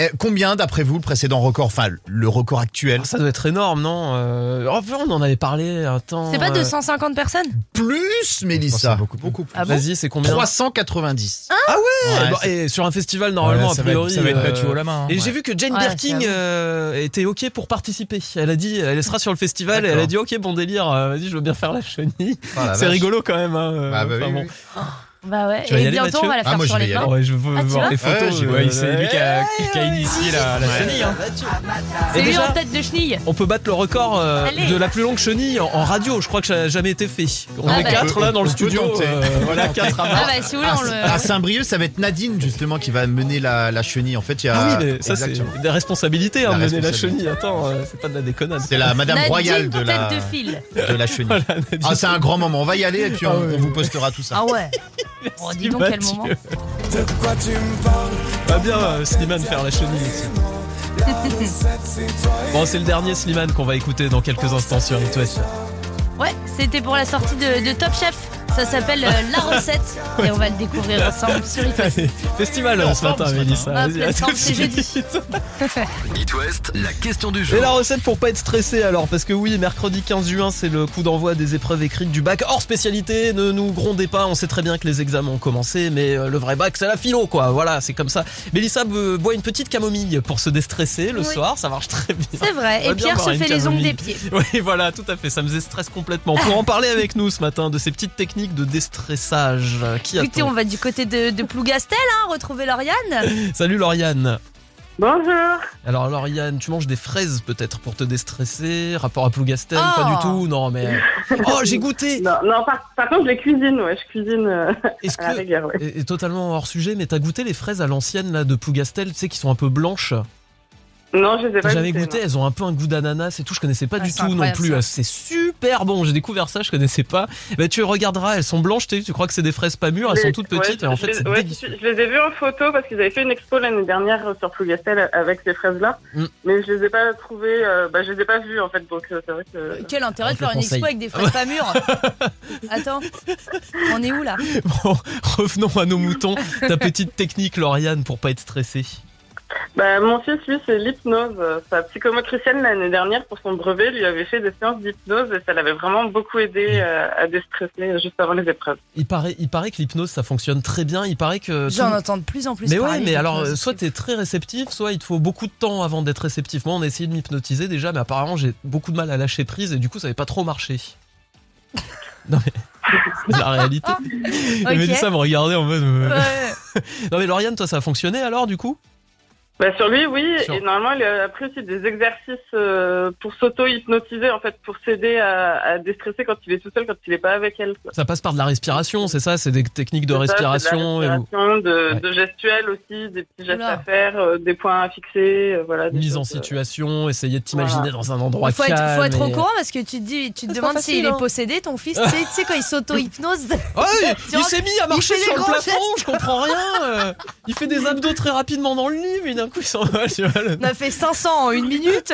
Euh, combien, d'après vous, le précédent record, enfin le record actuel Ça doit être énorme, non euh... oh, on en avait parlé un temps. C'est pas euh, 250 personnes Plus, Mélissa. beaucoup, beaucoup. Ah bon Vas-y, c'est combien 390. Ah ouais, Ouais, Bon, c'est- Et sur un festival, normalement, Ouais, a ça va être- priori. ça va être euh, battu haut la main, hein. Et Ouais. j'ai vu que Jane Ouais, Birkin euh, était OK pour participer. Elle a dit, elle sera sur le festival et elle a dit OK, bon délire, euh, vas-y, je veux bien faire la chenille. Oh c'est rigolo quand même. Hein, euh, Bah, bah, enfin, oui, bon. oui. Bah ouais. Tu vas y Et aller, bientôt, Mathieu on va la Ah, faire moi, sur je vais les y aller. plans. Ouais, je veux Ah, voir les photos. Ouais, c'est lui qui a, qui a initié la, chenille. Hein. C'est Et lui en tête de chenille. On peut battre le record euh, de la plus longue chenille en, en radio. Je crois que ça n'a jamais été fait. On Ah est bah. quatre là dans le studio. euh, voilà, quatre à Ah bah si vous voulez, À, on le. à Saint-Brieuc, ça va être Nadine justement qui va mener la, la chenille. En fait, il y a. Ah oui, mais ça c'est des responsabilités, hein, mener la chenille. Attends, euh, c'est pas de la déconnade. C'est la Madame Royale de la, de la chenille. Ah, c'est un grand moment. On va y aller et puis on vous postera tout ça. Ah ouais. Oh, dis donc quel moment. Va bien euh, Slimane faire la chenille aussi. bon, c'est le dernier Slimane qu'on va écouter dans quelques instants sur It West. Ouais, c'était pour la sortie de, de Top Chef. Ça s'appelle euh, La Recette et on va le découvrir ensemble sur It West. Allez, Festival ce matin. Mélissa. Ah, Vas-y, pleine à tout forme, de c'est jeudi. It West, la question du jour. Et la recette pour pas être stressé alors parce que oui mercredi 15 juin c'est le coup d'envoi des épreuves écrites du bac hors spécialité ne nous grondez pas on sait très bien que les examens ont commencé mais euh, le vrai bac c'est la philo quoi voilà c'est comme ça Mélissa boit une petite camomille pour se déstresser le Oui. soir ça marche très bien C'est vrai. Et Pierre se fait les ongles des pieds. Oui, voilà, tout à fait. Ça me déstresse complètement. Pour en parler avec nous ce matin de ces petites techniques de déstressage, qui Écoutez, on va du côté de, de Plougastel, hein, retrouver Lauriane. Salut Lauriane. Bonjour. Alors Lauriane, tu manges des fraises peut-être pour te déstresser Rapport à Plougastel Oh. Pas du tout, non mais... Oh, j'ai goûté Non, non par, par contre, je les cuisine, ouais, je cuisine euh, Est-ce à la que... rigueur, ouais. Et, et totalement hors sujet, mais t'as goûté les fraises à l'ancienne là de Plougastel, tu sais, qui sont un peu blanches? Non, je les ai pas jamais goûtées, goûté non. Elles ont un peu un goût d'ananas et tout. Je connaissais pas Ah, du tout non plus. ça. Ah, C'est super bon. J'ai découvert ça, je connaissais pas. Bah, tu regarderas, elles sont blanches. Tu crois que c'est des fraises pas mûres, elles sont toutes ouais, petites et en je fait les- c'est ouais, délicieux. je, les ai vus en photo parce qu'ils avaient fait une expo l'année dernière sur Plougastel avec ces fraises-là, Mm. mais je les ai pas trouvées, euh, bah, je les ai pas vues en fait, donc euh, c'est vrai que. Quel intérêt de faire une expo avec des fraises pas mûres Attends, on est où là? Bon, revenons à nos moutons. Ta petite technique, Lauriane, pour pas être stressé. Bah, mon fils, lui, c'est l'hypnose. Sa psychomotricienne l'année dernière pour son brevet lui avait fait des séances d'hypnose et ça l'avait vraiment beaucoup aidé euh, à déstresser juste avant les épreuves. Il paraît, il paraît que l'hypnose ça fonctionne très bien. Il paraît que. J'en tout- entends de plus en plus Mais ouais, mais alors, euh, soit t'es très réceptif, soit il te faut beaucoup de temps avant d'être réceptif. Moi, on a essayé de m'hypnotiser déjà, mais apparemment, j'ai beaucoup de mal à lâcher prise et du coup, ça n'avait pas trop marché. Non, mais c'est la réalité. Et Ok. Mélissa me regardait en mode. euh, Ouais. Non, mais Lauriane, toi, ça a fonctionné alors, du coup? Bah, sur lui, oui. Sur- Et normalement, il a appris aussi des exercices euh, pour s'auto-hypnotiser, en fait, pour s'aider à, à déstresser quand il est tout seul, quand il est pas avec elle. quoi. Ça passe par de la respiration, c'est ça? C'est des techniques de ça, respiration. de, et respiration, de, Ouais. de gestuels aussi, des petits gestes Oula. à faire, euh, des points à fixer, euh, voilà. des mise en choses, euh, situation, essayer de t'imaginer Voilà. dans un endroit Il faut être, calme. faut être au et- courant parce que tu te dis, tu te C'est pas demandes s'il hein. est possédé, ton fils. tu sais- quand il s'auto-hypnose. Ouais, Tu il s'est mis à il marcher sur le plafond, gestes. je comprends rien. Il fait des abdos très rapidement dans le lit, mais d'un coup il s'en va. Tu vois, le- On a fait 500 en une minute.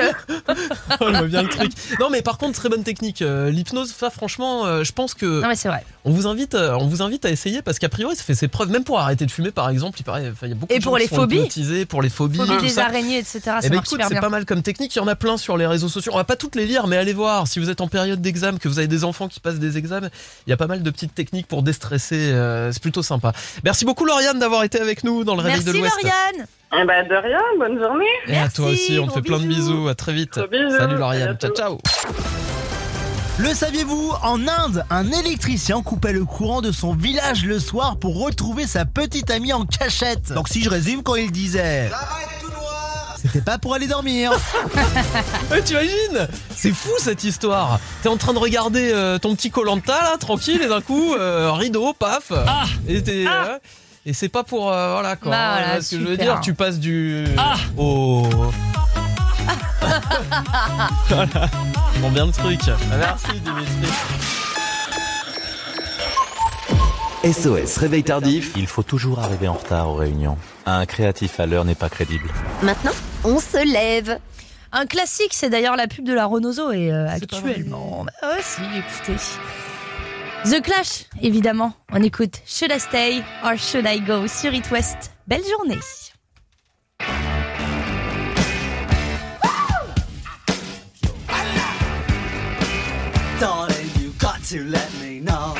Oh, je vois bien le truc. Non, mais par contre, très bonne technique. Euh, L'hypnose, ça, franchement, euh, je pense que Non, mais c'est vrai. on vous invite, euh, on vous invite à essayer parce qu'a priori, ça fait ses preuves. Même pour arrêter de fumer, par exemple, il paraît, il y a beaucoup Et de gens pour qui les sont phobies hypnotisés, pour les phobies, Phobie tout des ça. araignées, etc. Ça Eh ben marche écoute, super c'est bien. pas mal comme technique. Il y en a plein sur les réseaux sociaux. On va pas toutes les lire, mais allez voir. Si vous êtes en période d'examen, que vous avez des enfants qui passent des examens, il y a pas mal de petites techniques pour déstresser. euh, c'est plutôt sympa. Merci beaucoup, Lauriane, d'avoir été avec nous dans le Réveil Merci de l'Ouest. Lauriane. Eh ben, de rien, bonne journée. Et à toi aussi, on te fait plein de bisous. À très vite. Gros bisous. Salut Lauriane. Ciao, ciao. Le saviez-vous En Inde, un électricien coupait le courant de son village le soir pour retrouver sa petite amie en cachette. Donc si je résume, quand il disait... C'était pas pour aller dormir. Ouais, tu imagines C'est fou cette histoire. T'es en train de regarder euh, ton petit Colanta là, tranquille, et d'un coup, euh, rideau, paf. et t'es, euh, et c'est pas pour euh, voilà quoi. Bah, hein, voilà, tu vois ce que je veux super. dire, tu passes du au. voilà. Bon bien le truc. Ah, Merci Dimitri. SOS Réveil Tardif. Il faut toujours arriver en retard aux réunions. Un créatif à l'heure n'est pas crédible. Maintenant, on se lève. Un classique, c'est d'ailleurs la pub de la Renault Zoé euh, actuellement. Bah ouais, si, écoutez. The Clash, évidemment. On écoute Should I Stay or Should I Go sur It West. Belle journée. You got to let me know.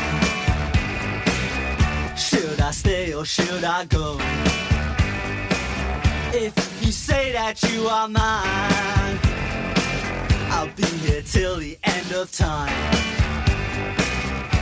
Should I stay or should I go? If you say that you are mine, I'll be here till the end of time.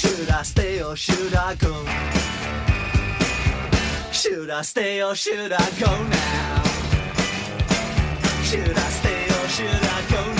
Should I stay or should I go? Should I stay or should I go now? Should I stay or should I go now?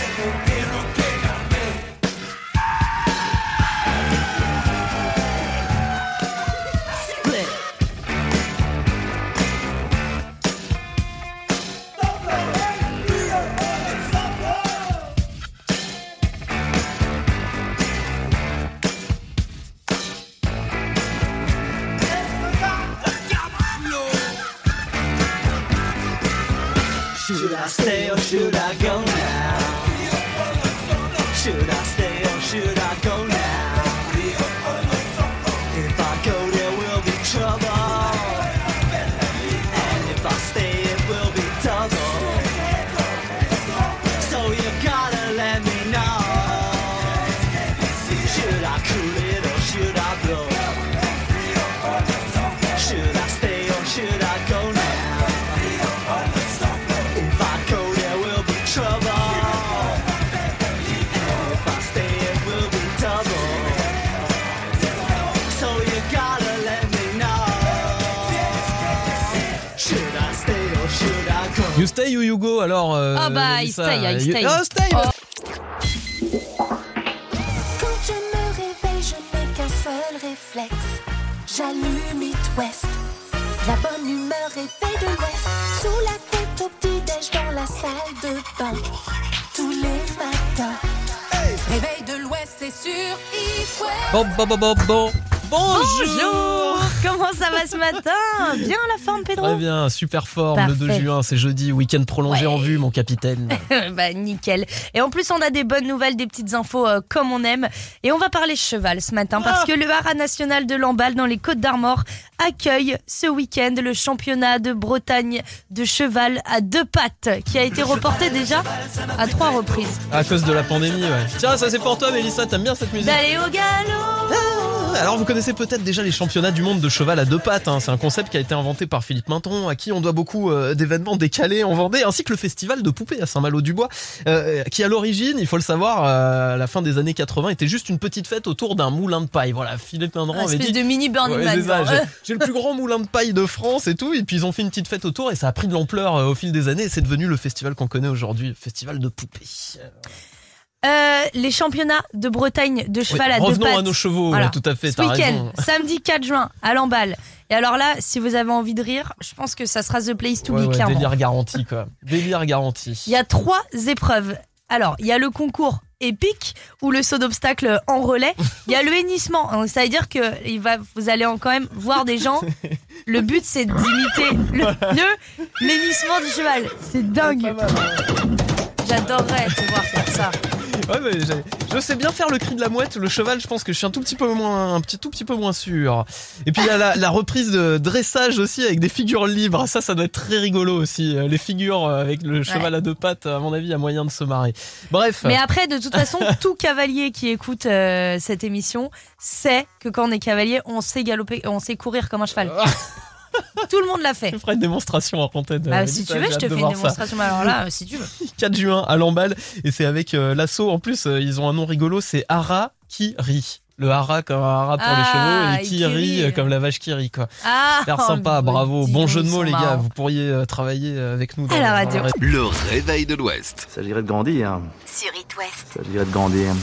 You- stay. Ah, stay Oh. Quand je me réveille, je n'ai qu'un seul réflexe. J'allume It West. La bonne humeur réveille de l'Ouest. Sous la couette au petit-déj dans la salle de bain. Tous les matins. Réveil de l'Ouest, c'est sur It West. Bon, bon, bon, bon, bon. Bonjour. Bonjour Comment ça va ce matin Bien la forme, Pedro Très bien, super forme. Le 2 Parfait. juin, c'est jeudi, week-end prolongé Ouais. en vue, mon capitaine. bah nickel. Et en plus on a des bonnes nouvelles, des petites infos euh, comme on aime. Et on va parler cheval ce matin parce que le Haras national de Lamballe dans les Côtes d'Armor accueille ce week-end le championnat de Bretagne de cheval à deux pattes qui a été reporté déjà à trois reprises. À cause de la pandémie, ouais. Tiens, ça c'est pour toi, Mélissa, t'aimes bien cette musique D'aller au galop Alors vous connaissez peut-être déjà les championnats du monde de cheval à deux pattes. hein. C'est un concept qui a été inventé par Philippe Mainton, à qui on doit beaucoup euh, d'événements décalés en Vendée, ainsi que le festival de poupées à Saint-Malo-du-Bois, euh, qui à l'origine, il faut le savoir, euh, à la fin des années 80, était juste une petite fête autour d'un moulin de paille. Voilà, Philippe Mainton Un avait espèce dit. de mini Burning Ouais, Man. j'ai- le plus grand moulin de paille de France et tout, et puis ils ont fait une petite fête autour et ça a pris de l'ampleur euh, au fil des années et c'est devenu le festival qu'on connaît aujourd'hui, le festival de poupées. Euh, les championnats de Bretagne de cheval Oui, à deux revenons pattes. à nos chevaux, Voilà. tout à fait, Ce week-end, samedi 4 juin, à Lamballe. Et alors là, si vous avez envie de rire, je pense que ça sera The Place to Ouais, be, ouais, clairement. délire garanti quoi. Délire garanti. Il y a trois épreuves. Alors, il y a le concours épique ou le saut d'obstacle en relais. Il y a le hennissement. Ça veut dire que il va, vous allez en- quand même voir des gens. Le but, c'est d'imiter le, le- l'hennissement du cheval. C'est dingue. J'adorerais te voir faire ça. Ouais, mais je sais bien faire le cri de la mouette. Le cheval, je pense que je suis un tout petit peu moins, un petit tout petit peu moins sûr. Et puis il y a la, la reprise de dressage aussi avec des figures libres. Ça, ça doit être très rigolo aussi. Euh, Les figures euh, avec le cheval à deux pattes, à mon avis, il y a moyen de se marrer. Bref. Mais après, de toute façon, tout cavalier qui écoute euh, cette émission sait que quand on est cavalier, on sait galoper, on sait courir comme un cheval. tout le monde l'a fait. Je ferai une démonstration en antenne. Bah, euh, si Mélissa, tu veux, je te fais une ça. démonstration. Mais alors là, euh, si tu veux. 4 juin à Lamballe et c'est avec euh, l'assaut. En plus, euh, ils ont un nom rigolo, c'est Hara qui rit. Le hara comme un hara pour Ah, les chevaux et qui rit euh, comme la vache qui rit quoi. Ah, Super sympa, oh, bravo, dis bon jeu de mots les gars. Vous pourriez euh, travailler euh, avec nous. Dans, À la dans radio. Le réveil de l'Ouest. Il s'agirait de grandir. Sur It West. Il s'agirait de grandir.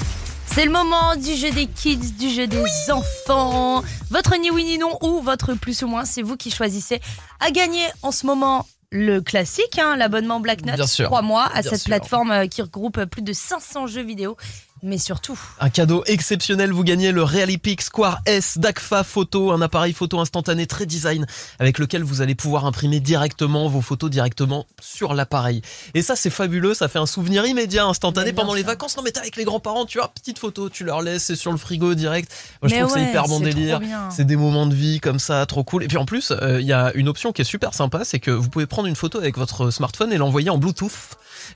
C'est le moment du jeu des kids, du jeu des enfants. Votre ni oui ni non ou votre plus ou moins, c'est vous qui choisissez. À gagner en ce moment le classique, hein, l'abonnement Black sûr. 3 mois à Bien cette sûr. plateforme euh, qui regroupe plus de 500 jeux vidéo. Mais surtout, Un cadeau exceptionnel, vous gagnez le Realipic Square S d'Agfa Photo, un appareil photo instantané très design avec lequel vous allez pouvoir imprimer directement vos photos directement sur l'appareil. Et ça c'est fabuleux, ça fait un souvenir immédiat, instantané pendant les vacances. Non mais t'es avec les grands-parents, tu vois, petite photo, tu leur laisses, c'est sur le frigo direct. Moi je Mais trouve que ouais, c'est hyper bon délire. C'est des moments de vie comme ça, trop cool. Et puis en plus, euh, il y a une option qui est super sympa, c'est que vous pouvez prendre une photo avec votre smartphone et l'envoyer en Bluetooth.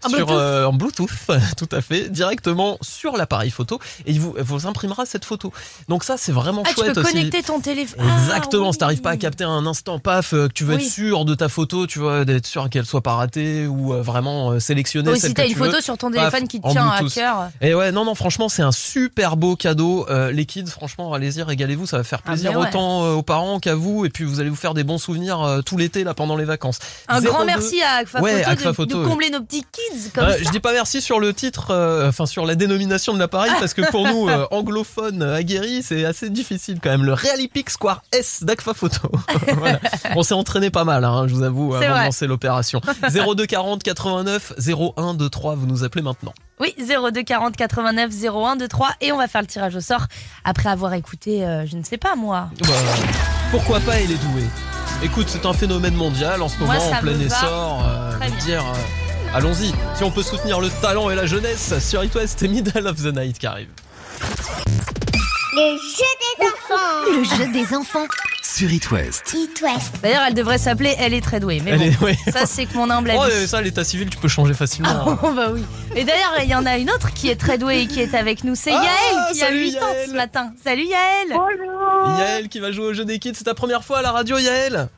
En sur, Bluetooth euh, en Bluetooth, tout à fait, directement sur l'appareil photo et il vous, imprimera cette photo. Donc ça, c'est vraiment ah, tu chouette peux aussi. connecter ton téléphone. Exactement, Ah, si t'arrives pas à capter un instant, paf, euh, que tu veux Oui. être sûr de ta photo, tu vois, d'être sûr qu'elle soit pas ratée ou euh, vraiment euh, Ou celle si t'as une tu veux. photo sur ton Paf, téléphone qui te en tient à cœur. Et ouais, non, non, franchement, c'est un super beau cadeau. Euh, les kids, franchement, allez-y, régalez-vous, ça va faire Ah, plaisir ouais. autant aux parents qu'à vous, et puis vous allez vous faire des bons souvenirs tout l'été là pendant les vacances. Un 02. grand merci à Agfa Ouais, Photo, de, Photo, de combler nos petits kids comme Euh, ça. je dis pas merci sur le titre, euh, enfin sur la dénomination de l'appareil, parce que pour nous, euh, anglophones euh, aguerris, c'est assez difficile quand même. Le Realipic Square S d'Agfa Photo. Voilà. On s'est entraîné pas mal, hein, je vous avoue, avant de lancer l'opération. 02 40 89 01 23, vous nous appelez maintenant. Oui, 02 40 89 01 23 et on va faire le tirage au sort après avoir écouté, euh, je ne sais pas moi. Bah, pourquoi pas, il est doué. Écoute, c'est un phénomène mondial en ce moment, en plein essor. euh, dire, allons-y. Si on peut soutenir le talent et la jeunesse, sur It West, c'est Middle of the Night qui arrive. Le jeu des enfants. Le jeu des enfants. Sur It West. It West. D'ailleurs, elle devrait s'appeler Elle est très douée. Mais Elle bon, est- ouais. ça c'est que mon humble Oh, avis. ça, l'état civil, tu peux changer facilement. Oh bah oui. Et d'ailleurs, il y en a une autre qui est très douée et qui est avec nous. C'est Ah, Yael qui a salut 8 ans ce matin. Salut Yael. Bonjour. Yael qui va jouer au jeu des kids, c'est ta première fois à la radio, Yael?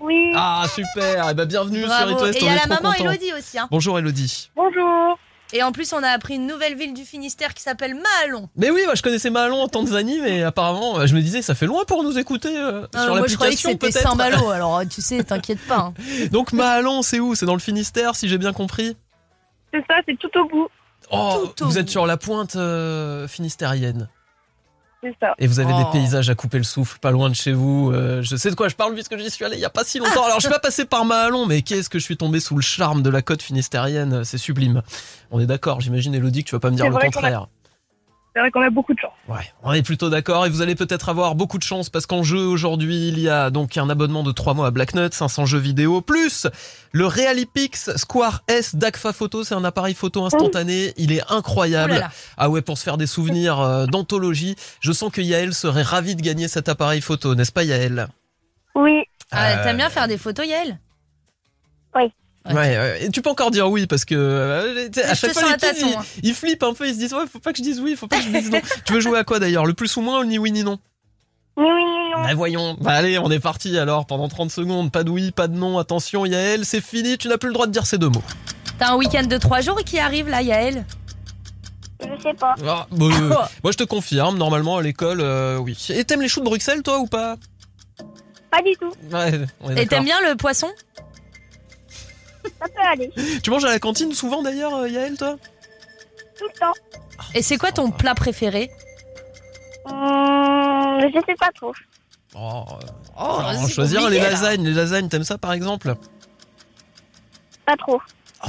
Oui. Ah, super. Eh ben, bienvenue sur Bravo. It West, Et il y a est la maman. Elodie aussi. hein. Bonjour Elodie. Bonjour. Et en plus, on a appris une nouvelle ville du Finistère qui s'appelle Mahalon. Mais oui, moi je connaissais Mahalon en Tanzanie, mais apparemment, je me disais, ça fait loin pour nous écouter euh, sur moi, je croyais que l'application c'était. Saint-Malo. Alors, tu sais, t'inquiète pas. hein. Donc Mahalon, c'est où? C'est dans le Finistère, si j'ai bien compris? C'est ça, c'est tout au bout. Oh, tout au vous êtes bout. sur la pointe euh, finistérienne. C'est ça. Et vous avez Oh. des paysages à couper le souffle, pas loin de chez vous. Euh, je sais de quoi je parle puisque j'y suis allé il y a pas si longtemps. Alors je suis pas passé par Mahalon, mais qu'est-ce que je suis tombé sous le charme de la côte finistérienne. C'est sublime. On est d'accord, j'imagine Elodie que tu vas pas me dire le contraire. C'est vrai qu'on a beaucoup de chance. Ouais, on est plutôt d'accord et vous allez peut-être avoir beaucoup de chance parce qu'en jeu aujourd'hui, il y a donc un abonnement de 3 mois à Black Nut, 500 jeux vidéo, plus le Realipix Square S d'Agfa Photo, c'est un appareil photo instantané, il est incroyable. Oh là là. Ah ouais, pour se faire des souvenirs euh, d'anthologie, je sens que Yael serait ravie de gagner cet appareil photo, n'est-ce pas Yael? Oui. Ah, Euh, T'aimes bien faire des photos, Yael? Ouais, ouais, et tu peux encore dire oui parce que euh, à chaque fois les kids, ils, hein. ils flippent un peu, ils se disent ouais, faut pas que je dise oui, faut pas que je dise non. tu veux jouer à quoi d'ailleurs? Le plus ou moins ou ni oui ni non? Oui, oui, oui, non. Bah voyons, bah allez, on est parti alors pendant 30 secondes, pas de oui, pas de non, attention Yael, c'est fini, tu n'as plus le droit de dire ces deux mots. T'as un week-end de 3 jours qui arrive là, Yael? Je sais pas. Ah, bah, euh, moi je te confirme, normalement à l'école, euh, oui. Et t'aimes les choux de Bruxelles toi ou pas? Pas du tout. Ouais, on est Et t'aimes bien le poisson? Ça peut aller. Tu manges à la cantine souvent d'ailleurs euh, Yael toi? Tout le temps. Et c'est quoi ton plat préféré? Hum, je sais pas trop. Oh, Oh, on c'est choisir les là. lasagnes, les lasagnes, t'aimes ça par exemple? Pas trop.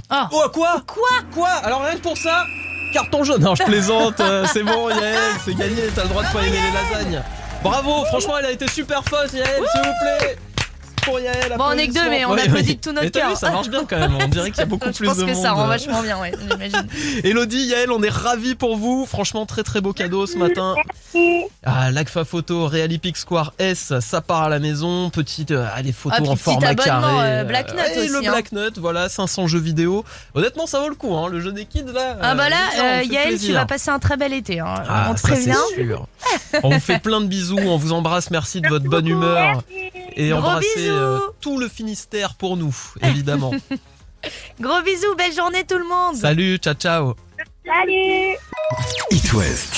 Ah. Oh quoi? Quoi? Quoi? Alors rien que pour ça Carton jaune Non je plaisante, euh, c'est bon Yael, c'est gagné, t'as le droit de pas aimer les lasagnes. Bravo, franchement elle a été super forte Yael, s'il vous plaît pour Yael, Bon, on est que deux, mais on Ouais, applaudit ouais. de tout notre cœur. ça marche bien quand même, on dirait qu'il y a beaucoup Je plus pense de que monde. ça rend vachement bien, ouais, j'imagine. Elodie, Yael, on est ravis pour vous. Franchement, très très beau cadeau ce matin. Ah, l'ACFA Photo, Realipix Square S, ça part à la maison. Petite, euh, ah, les photos Ah, en format abonnement, carré. euh, Black Nut et aussi, le hein. Black Nut, voilà, 500 jeux vidéo. Honnêtement, ça vaut le coup, hein, le jeu des kids là. Ah bah euh, là, euh, fait Yael, tu vas passer un très bel été. Hein. Ah, on te ça, prévient. c'est sûr. On vous fait plein de bisous, on vous embrasse, merci de votre bonne humeur. Et Gros embrassez. Euh, tout le Finistère pour nous, évidemment. Gros bisous, belle journée tout le monde. Salut, ciao ciao. Salut It West.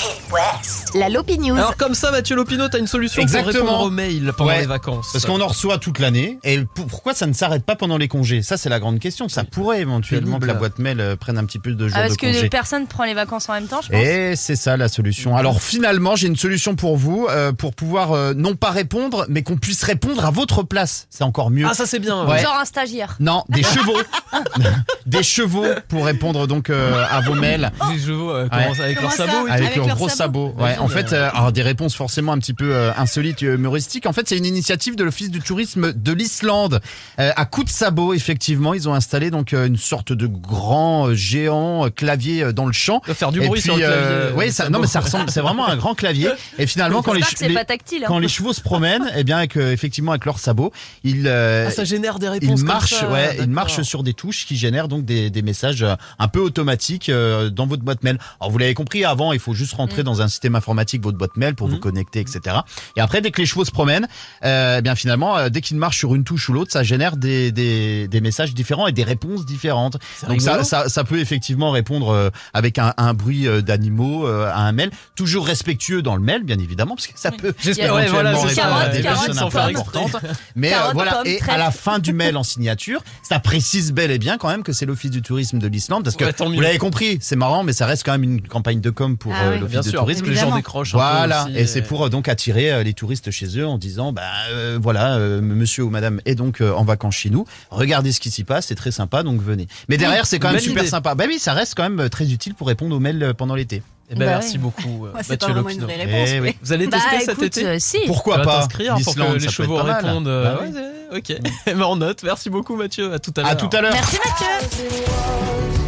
La Lopi News. Alors comme ça, Mathieu Lopino, t'as une solution pour Exactement. répondre aux mails pendant Ouais. les vacances. Parce qu'on en reçoit toute l'année. Et pour- pourquoi ça ne s'arrête pas pendant les congés? Ça, c'est la grande question. Ça pourrait éventuellement que la boîte mail euh, prenne un petit peu de jours Ah, parce de que congé. personne prend les vacances en même temps, je pense. Et c'est ça la solution. Alors finalement, j'ai une solution pour vous, euh, pour pouvoir euh, non pas répondre, mais qu'on puisse répondre à votre place. C'est encore mieux. Ah ça c'est bien. Ouais. Genre un stagiaire. Non, des chevaux. des chevaux pour répondre donc euh, à vos mails. Des chevaux euh, comment ça, avec Comment leurs ça sabots et Avec, tout leurs leurs gros sabots. sabots. Ouais, en fait, euh, alors des réponses forcément un petit peu euh, insolites et humoristiques. En fait, c'est une initiative de l'Office du tourisme de l'Islande. Euh, à coup de sabot, effectivement, ils ont installé donc euh, une sorte de grand euh, géant euh, clavier euh, dans le champ. doit faire du bruit puis, sur le clavier. euh, oui, ça, non, mais ça ressemble, c'est vraiment un grand clavier. Et finalement, quand les, J'espère que c'est les- pas tactile. hein. quand les chevaux se promènent, eh bien, avec, euh, effectivement, avec leurs sabots, ils, euh, Ah, ça génère des réponses ils comme marchent, ça, ouais, d'accord. ils marchent sur des touches qui génèrent donc des, des messages euh, un peu automatiques euh, dans votre boîte mail. Alors vous l'avez compris, avant il faut juste rentrer Mm. dans un système informatique votre boîte mail pour vous connecter, etc. Et après dès que les chevaux se promènent, euh, eh bien finalement euh, dès qu'ils marchent sur une touche ou l'autre, ça génère des, des, des messages différents et des réponses différentes. Donc ça, ça, ça peut effectivement répondre euh, avec un, un bruit d'animaux à un mail, toujours respectueux dans le mail bien évidemment parce que ça peut J'espère, ouais, voilà, répondre à des carottes, personnes importantes. Mais Carottes, voilà, pommes, et à la fin du mail en signature, ça précise bel et bien quand même que c'est l'Office du tourisme de l'Islande, parce que Ouais, vous l'avez compris, c'est marrant, mais ça reste quand même une campagne de com pour Ah euh, oui. l'Office Bien du sûr, tourisme. que les gens décrochent Voilà, aussi, et c'est pour euh, donc attirer euh, les touristes chez eux en disant, bah euh, voilà, euh, monsieur ou madame est donc euh, en vacances chez nous. Regardez ce qui s'y passe, c'est très sympa, donc venez. Mais derrière, c'est quand même super idée. sympa. Bah oui, ça reste quand même euh, très utile pour répondre aux mails euh, pendant l'été. Eh ben, Bah merci beaucoup, euh, Ouais, pas Mathieu vraiment une Lopino. vraie réponse. Eh mais- oui. Vous allez Bah tester cet écoute, été euh, si. Pourquoi pas? t'inscrire pour que les chevaux être pas mal. répondent. euh, Bah oui. ouais, c'est- ok, Eh ben, on note. Merci beaucoup Mathieu. À tout à l'heure. À tout à l'heure. Merci Mathieu.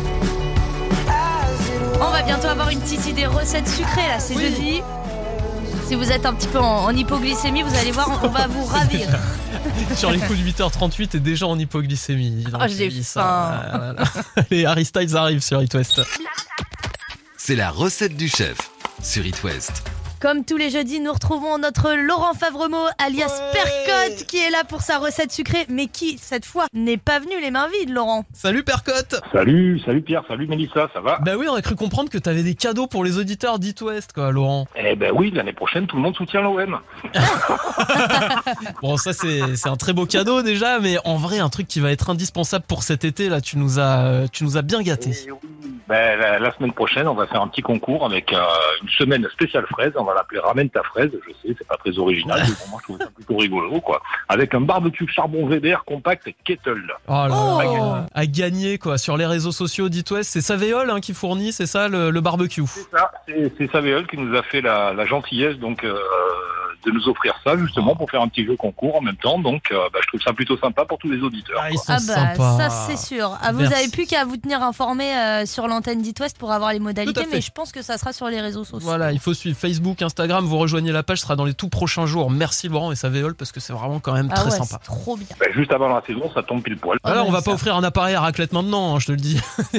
On va bientôt avoir une petite idée recette sucrée là, c'est jeudi. Si vous êtes un petit peu en, en hypoglycémie, vous allez voir, on, on va vous ravir. Sur les coups de 8h38 et déjà en hypoglycémie. Oh, j'ai faim. ah là là. Allez, Harry Styles arrive sur It West. C'est la recette du chef sur It West. Comme tous les jeudis, nous retrouvons notre Laurent Favremo, alias Percotte, qui est là pour sa recette sucrée, mais qui, cette fois, n'est pas venu les mains vides, Laurent. Salut Percotte Salut, salut Pierre, salut Mélissa, ça va? Bah oui, on a cru comprendre que t'avais des cadeaux pour les auditeurs d'It West, quoi, Laurent. Eh ben oui, l'année prochaine, tout le monde soutient l'OM. Bon, ça c'est un très beau cadeau déjà, mais en vrai, un truc qui va être indispensable pour cet été, là, tu nous as, tu nous as bien gâtés. Eh oui, Ben, la, la semaine prochaine, on va faire un petit concours avec euh, une semaine spéciale fraise. On va l'appeler Ramène ta fraise. Je sais, c'est pas très original, mais pour moi, je trouve ça plutôt rigolo, quoi. Avec un barbecue charbon Weber compact kettle. Oh là là, Oh. à gagner quoi sur les réseaux sociaux d'It West. C'est Savéol hein, qui fournit, c'est ça le, le barbecue. C'est ça, c'est c'est Savéol qui nous a fait la, la gentillesse donc euh, de nous offrir ça justement pour faire un petit jeu concours en même temps. Donc, euh, bah, je trouve ça plutôt sympa pour tous les auditeurs. quoi. Ah bah ça c'est sûr. Ah, vous Merci. avez plus qu'à vous tenir informé euh, sur l'antenne d'It West pour avoir les modalités, mais je pense que ça sera sur les réseaux sociaux. Voilà, il faut suivre Facebook, Instagram, vous rejoignez la page, ce sera dans les tout prochains jours. Merci Laurent et Savéol parce que c'est vraiment quand même Ah très ouais, sympa. c'est trop bien. Ben, juste avant la saison, ça tombe pile poil. Alors on va pas offrir un appareil à raclette maintenant, hein, je te le dis.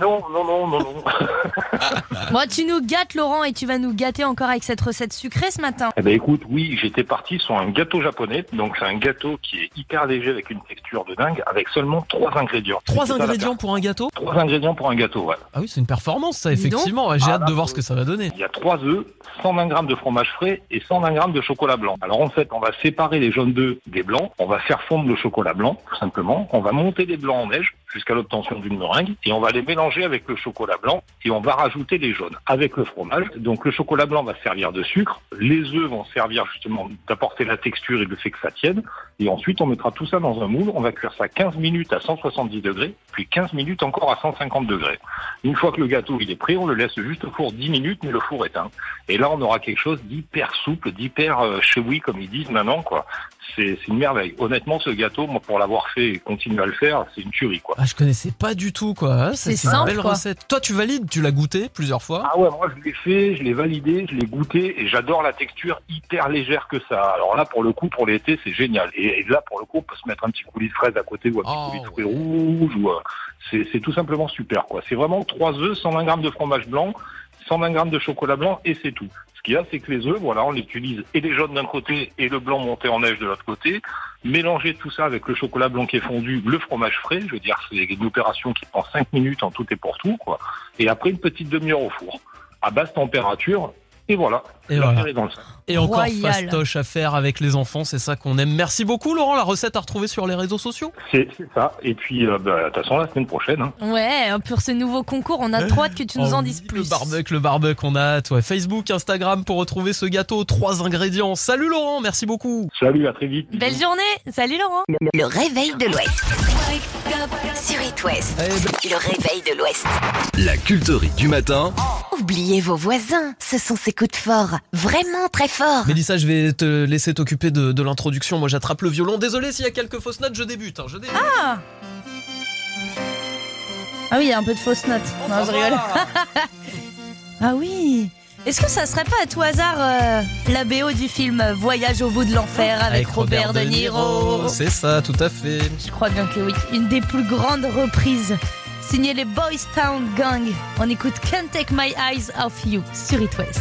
Non, non, non, non, non. Bon, tu nous gâtes Laurent et tu vas nous gâter encore avec cette recette sucrée ce matin. Eh ben écoute, oui, j'étais parti sur un gâteau japonais. Donc c'est un gâteau qui est hyper léger avec une texture de dingue, avec seulement trois ingrédients. Trois ingrédients pour un gâteau Trois ingrédients pour un gâteau, ouais. Ah oui, c'est une performance ça, effectivement. J'ai Ah, hâte là, de voir ce que ça va donner. Il y a trois œufs, 120 grammes de fromage frais et 120 grammes de chocolat blanc. Alors en fait, on va séparer les jaunes d'œufs des blancs. On va faire fondre le chocolat blanc, tout simplement. On va monter les blancs en neige jusqu'à l'obtention d'une meringue et on va les mélanger avec le chocolat blanc et on va rajouter les jaunes avec le fromage. Donc le chocolat blanc va servir de sucre, les œufs vont servir justement d'apporter la texture et le fait que ça tienne. Et ensuite, on mettra tout ça dans un moule. On va cuire ça 15 minutes à 170 degrés, puis 15 minutes encore à 150 degrés. Une fois que le gâteau il est prêt, on le laisse juste au four 10 minutes, mais le four éteint. Et là, on aura quelque chose d'hyper souple, d'hyper euh, chewy, comme ils disent maintenant, quoi. C'est une merveille. Honnêtement, ce gâteau, moi, pour l'avoir fait et continuer à le faire, c'est une tuerie, quoi. Ah, je connaissais pas du tout quoi. Ah, C'est une simple, belle quoi. recette. Toi, tu valides, tu l'as goûté plusieurs fois. Ah ouais, moi je l'ai fait, je l'ai validé, je l'ai goûté et j'adore la texture hyper légère que ça. a. Alors là, pour le coup, pour l'été, c'est génial. Et, et là, pour le coup, on peut se mettre un petit coulis de fraise à côté ou un petit Oh, coulis de fruits rouges. Ou, euh, c'est c'est tout simplement super, quoi. C'est vraiment trois œufs, 120 grammes de fromage blanc, 120 grammes de chocolat blanc et c'est tout. Ce qu'il y a, c'est que les œufs, voilà, on les utilise et les jaunes d'un côté et le blanc monté en neige de l'autre côté. Mélanger tout ça avec le chocolat blanc qui est fondu, le fromage frais, je veux dire, c'est une opération qui prend 5 minutes en tout et pour tout. Et après une petite demi-heure au four, à basse température, et voilà. Et voilà. encore Royal. fastoche à faire avec les enfants, c'est ça qu'on aime. Merci beaucoup Laurent, la recette à retrouver sur les réseaux sociaux. C'est ça. Et puis, euh, bah, de toute façon, la semaine prochaine, hein. Ouais, pour ce nouveau concours, on a trop hâte que tu nous Oh en oui, dises plus. Le barbecue, le barbecue, on a hâte. Ouais. Facebook, Instagram pour retrouver ce gâteau, trois ingrédients. Salut Laurent, merci beaucoup. Salut, à très vite. Belle journée. Salut Laurent. Le réveil de l'Ouest. Sur It West. Le réveil de l'Ouest. La culterie du matin, Oubliez vos voisins. Ce sont ces coups de fort. Vraiment très forts. Mélissa, je vais te laisser t'occuper de, de l'introduction. Moi, j'attrape le violon. Désolé s'il y a quelques fausses notes, je débute. hein, je débute. Ah Ah oui, il y a un peu de fausses notes. Non, je rigole. ah oui. Est-ce que ça serait pas à tout hasard euh, la BO du film Voyage au bout de l'enfer avec, Robert, De Niro C'est ça, tout à fait. Je crois bien que oui. Une des plus grandes reprises. Signé les Boys Town Gang. On écoute Can't Take My Eyes Off You sur It West.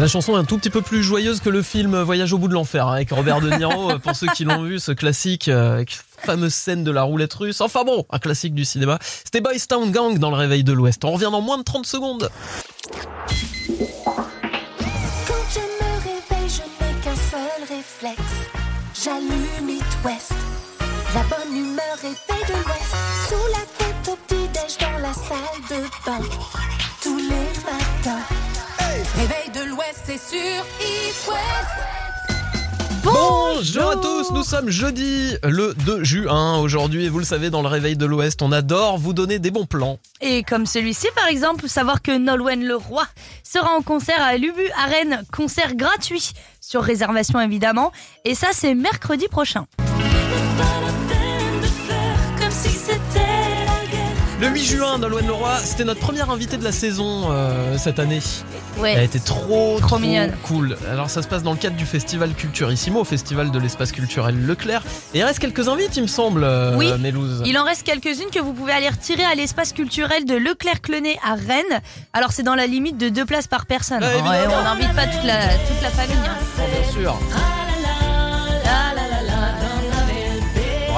La chanson est un tout petit peu plus joyeuse que le film Voyage au bout de l'enfer hein, avec Robert De Niro. pour ceux qui l'ont vu, ce classique, euh, fameuse scène de la roulette russe. Enfin bon, un classique du cinéma. C'était Boys Town Gang dans le réveil de l'Ouest. On revient dans moins de 30 secondes. Quand je me réveille, je n'ai qu'un seul réflexe. J'allume It West. La bonne humeur réveille de l'Ouest. Sous la tête au petit-déj dans la salle de bain. Tous les c'est West. Bonjour à tous, nous sommes jeudi le 2 juin aujourd'hui et vous le savez dans le réveil de l'Ouest, on adore vous donner des bons plans. Et comme celui-ci par exemple, savoir que Nolwenn Leroy sera en concert à l'Ubu à Rennes, concert gratuit sur réservation évidemment, et ça c'est mercredi prochain. Le 8 juin, Nolwenn Leroy, c'était notre première invitée de la saison euh, cette année. Ouais. Elle était trop, Trop mignonne. cool. Alors ça se passe dans le cadre du festival Culturissimo, au festival de l'espace culturel Leclerc. Et il reste quelques invites, il me semble, euh, Oui, Mélouse. il en reste quelques-unes que vous pouvez aller retirer à l'espace culturel de Leclerc-Clenay à Rennes. Alors c'est dans la limite de deux places par personne. Ah, Ouais, évidemment. on n'invite pas toute la, toute la famille. hein. Oh, bien sûr.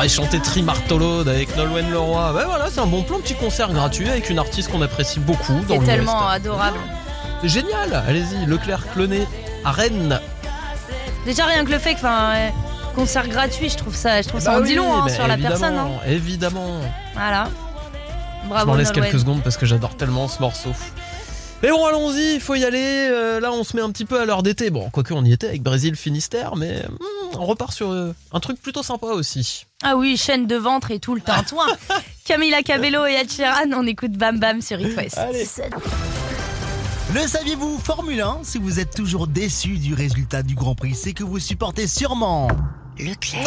Aurait chanté Trimartolode avec Nolwenn Leroy. Ouais, voilà, c'est un bon plan, petit concert gratuit avec une artiste qu'on apprécie beaucoup dans tellement adorable. C'est génial. Allez-y, Leclerc Cloné à Rennes. Déjà rien que le fait que, enfin, euh, concert gratuit, je trouve ça, je trouve ça Bah en dit oui, long hein, sur la personne. hein. Évidemment. Voilà. Je Bravo. m'en laisse Nolwenn. quelques secondes parce que j'adore tellement ce morceau. Mais bon, allons-y, il faut y aller. Euh, là, on se met un petit peu à l'heure d'été. Bon, quoique on y était avec Brésil Finistère, mais hmm, on repart sur euh, un truc plutôt sympa aussi. Ah oui, chaîne de ventre et tout le tintouin. Camila Cabello et Ed Sheeran, on écoute Bam Bam sur It West. Le saviez-vous, Formule 1, si vous êtes toujours déçu du résultat du Grand Prix, c'est que vous supportez sûrement Leclerc.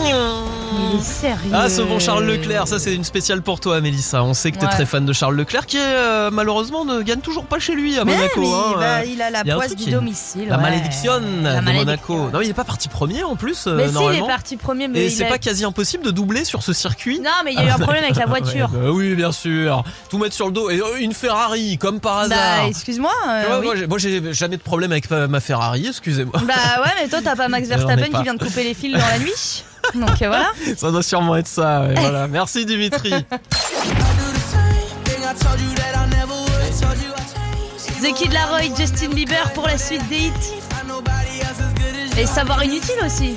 Il est sérieux. Ah, ce bon Charles Leclerc, ça c'est une spéciale pour toi, Mélissa. On sait que t'es Ouais. très fan de Charles Leclerc, qui euh, malheureusement ne gagne toujours pas chez lui à Mais Monaco. mais il hein. va- il a la Il poisse du domicile, La ouais. malédiction La de Monaco. Non, il est pas parti premier en plus, euh, Mais si, il est parti premier, mais Et c'est a- pas quasi impossible de doubler sur ce circuit Non, mais il y a eu un problème avec la voiture. Ouais, bah oui, bien sûr. Tout mettre sur le dos. Et euh, une Ferrari, comme par hasard. Bah, excuse-moi. euh, Ouais, oui. moi, j'ai- Moi, j'ai jamais de problème avec ma, ma Ferrari, excusez-moi. Bah ouais, mais toi, t'as pas Max J'en pas. qui vient de couper les fils dans la nuit. Donc euh, voilà. Ça doit sûrement être ça. ouais, voilà. Merci Dimitri. The Kid Laroi, Justin Bieber pour la suite des hits. Et savoir inutile aussi.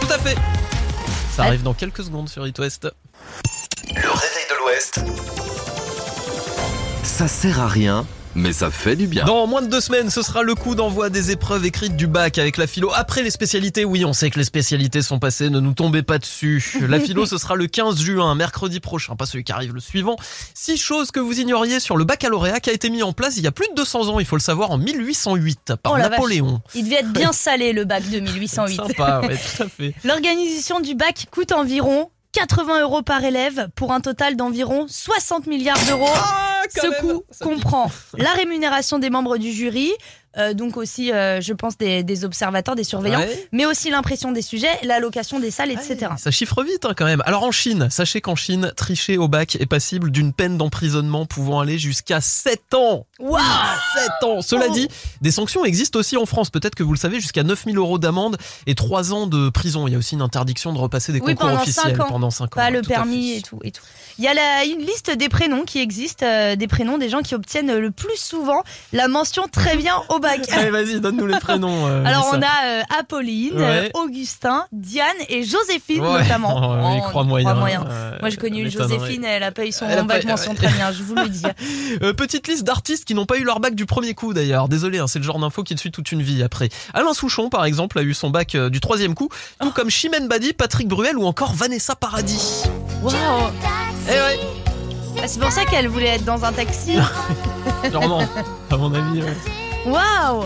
Tout à fait. Ça arrive dans quelques secondes sur It West. Le réveil de l'Ouest. Ça sert à rien, mais ça fait du bien. Dans moins de deux semaines, ce sera le coup d'envoi des épreuves écrites du bac avec la philo. Après les spécialités, oui, on sait que les spécialités sont passées, ne nous tombez pas dessus. La philo, ce sera le 15 juin, mercredi prochain, pas celui qui arrive le suivant. Six choses que vous ignoriez sur le baccalauréat qui a été mis en place il y a plus de 200 ans, il faut le savoir, en 1808 par Oh vache. Napoléon. Il devait être bien salé le bac de 1808. Sympa, ouais, tout à fait. L'organisation du bac coûte environ 80 euros par élève pour un total d'environ 60 milliards d'euros. Ah, Ce même, coût comprend la rémunération des membres du jury, euh, donc aussi, euh, je pense, des, des observateurs, des surveillants, Ouais. mais aussi l'impression des sujets, l'allocation des salles, etc. Ça chiffre vite hein, quand même. Alors en Chine, sachez qu'en Chine, tricher au bac est passible d'une peine d'emprisonnement pouvant aller jusqu'à 7 ans. Waouh 7 ans Cela Oh. dit, des sanctions existent aussi en France. Peut-être que vous le savez, jusqu'à 9000 euros d'amende et 3 ans de prison. Il y a aussi une interdiction de repasser des Oui, concours pendant officiels 5 ans. pendant 5 ans. Pas le permis et tout, et tout. Il y a la- une liste des prénoms qui existent, euh, des prénoms des gens qui obtiennent le plus souvent la mention très bien au bac. Allez, vas-y, donne-nous les prénoms. euh, Alors on a euh, Apolline, Ouais. Augustin, Diane et Joséphine Ouais. notamment. Oh, il Oh, moyen. moyen. Euh, Moi j'ai connu. Joséphine, elle a pas eu son a bac pas- mention très bien, je vous le dis. Euh, petite liste d'artistes qui n'ont pas eu leur bac du premier coup d'ailleurs. Désolé, hein, c'est le genre d'info qui te suit toute une vie après. Alain Souchon, par exemple, a eu son bac euh, du troisième coup, tout Oh. comme Chimène Badi, Patrick Bruel ou encore Vanessa Paradis. Waouh Eh ouais, Ah, C'est pour ça qu'elle voulait être dans un taxi. sûrement, à mon avis. ouais. Waouh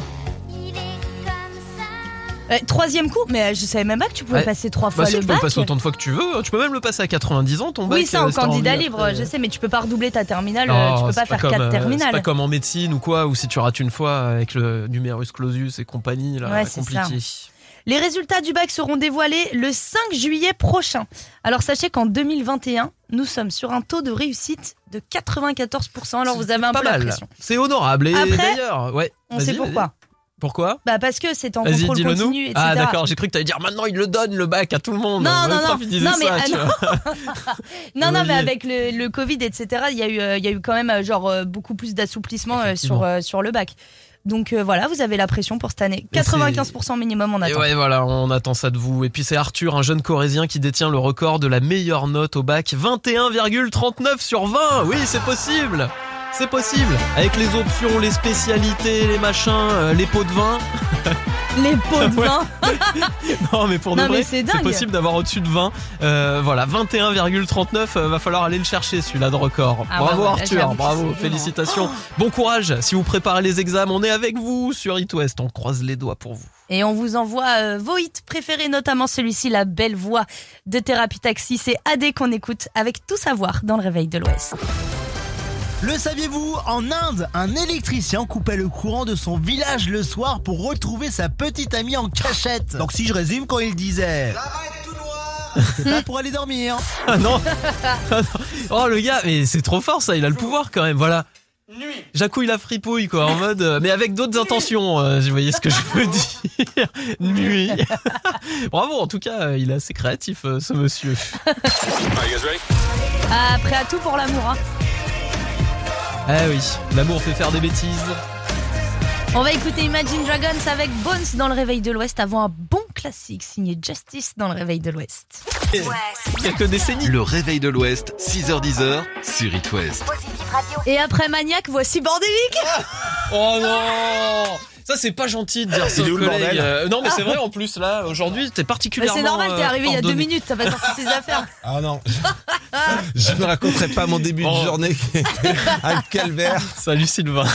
Euh, troisième coup, mais euh, je savais même pas que tu pouvais Ouais. passer trois Bah fois si, le tu peux bac. le passer autant de fois que tu veux. Tu peux même le passer à 90 ans, ton bac. oui, ça euh, en si t'as envie. candidat libre, Après, je sais, mais tu peux pas redoubler ta terminale, euh, tu peux c'est pas faire comme, quatre euh, terminales. C'est pas comme en médecine ou quoi, ou si tu rates une fois avec le numerus clausus et compagnie, là, Ouais, c'est compliqué. Les résultats du bac seront dévoilés le 5 juillet prochain. Alors sachez qu'en 2021, nous sommes sur un taux de réussite de 94%. Alors vous avez un Pas peu la mal. pression. C'est honorable. Et Après, d'ailleurs, ouais. On sait pourquoi. Pourquoi? Bah parce que c'est en Vas-y, contrôle dis-le nous. continu, etc. Ah d'accord, j'ai cru que t'allais dire maintenant il le donne le bac à tout le monde. Non, non, mais, ça, ah, tu non. Non, non, mais avec le, le Covid, etc., il y, a eu, euh, il y a eu quand même euh, genre, euh, beaucoup plus d'assouplissement euh, sur, sur le bac. Donc euh, voilà, vous avez la pression pour cette année. Mais c'est- 95% minimum, on Et attend. ouais, voilà, on attend ça de vous. Et puis c'est Arthur, un jeune corésien qui détient le record de la meilleure note au bac, 21,39 sur 20. Oui, c'est possible. C'est possible. Avec les options, les spécialités, les machins, euh, les pots de vin. Les pots de vin. Non, mais pour de mais vrai, c'est possible d'avoir au-dessus de 20. Euh, voilà, 21,39. euh, va falloir aller le chercher celui-là de record. Ah bravo ouais, Arthur, bravo, félicitations. Bon courage. Si vous préparez les examens, on est avec vous sur It West. On croise les doigts pour vous. Et on vous envoie euh, vos hits préférés, notamment celui-ci, la belle voix de Thérapie Taxi. C'est AD qu'on écoute avec tout savoir dans le réveil de l'Ouest. Le saviez-vous En Inde, un électricien coupait le courant de son village le soir pour retrouver sa petite amie en cachette. Donc si je résume, quand il disait... C'est pas pour aller dormir. Ah non. Ah non. Oh le gars, mais c'est trop fort ça, il a le pouvoir quand même, voilà. Jacouille la fripouille quoi, en mode, euh, mais avec d'autres intentions, euh, vous voyez ce que je veux dire. Nuit. Bravo, en tout cas, euh, il est assez créatif euh, ce monsieur. Ah, prêt à tout pour l'amour. Hein. Ah oui, l'amour fait faire des bêtises. On va écouter Imagine Dragons avec Bones dans le réveil de l'Ouest avant un bon classique signé Justice dans le réveil de l'Ouest. Quelques décennies. Le réveil de l'Ouest, 6h10 sur It West. Et après Maniac, voici Bordélique Oh non ça c'est pas gentil de dire ça aux collègues. Euh, non mais c'est vrai en plus là aujourd'hui t'es Mais particulièrement. c'est normal, t'es euh, arrivé il y a deux minutes, t'as pas sorti tes affaires. Ah non. Je ne raconterai pas mon début Oh. de journée qui était un calvaire. Salut Sylvain.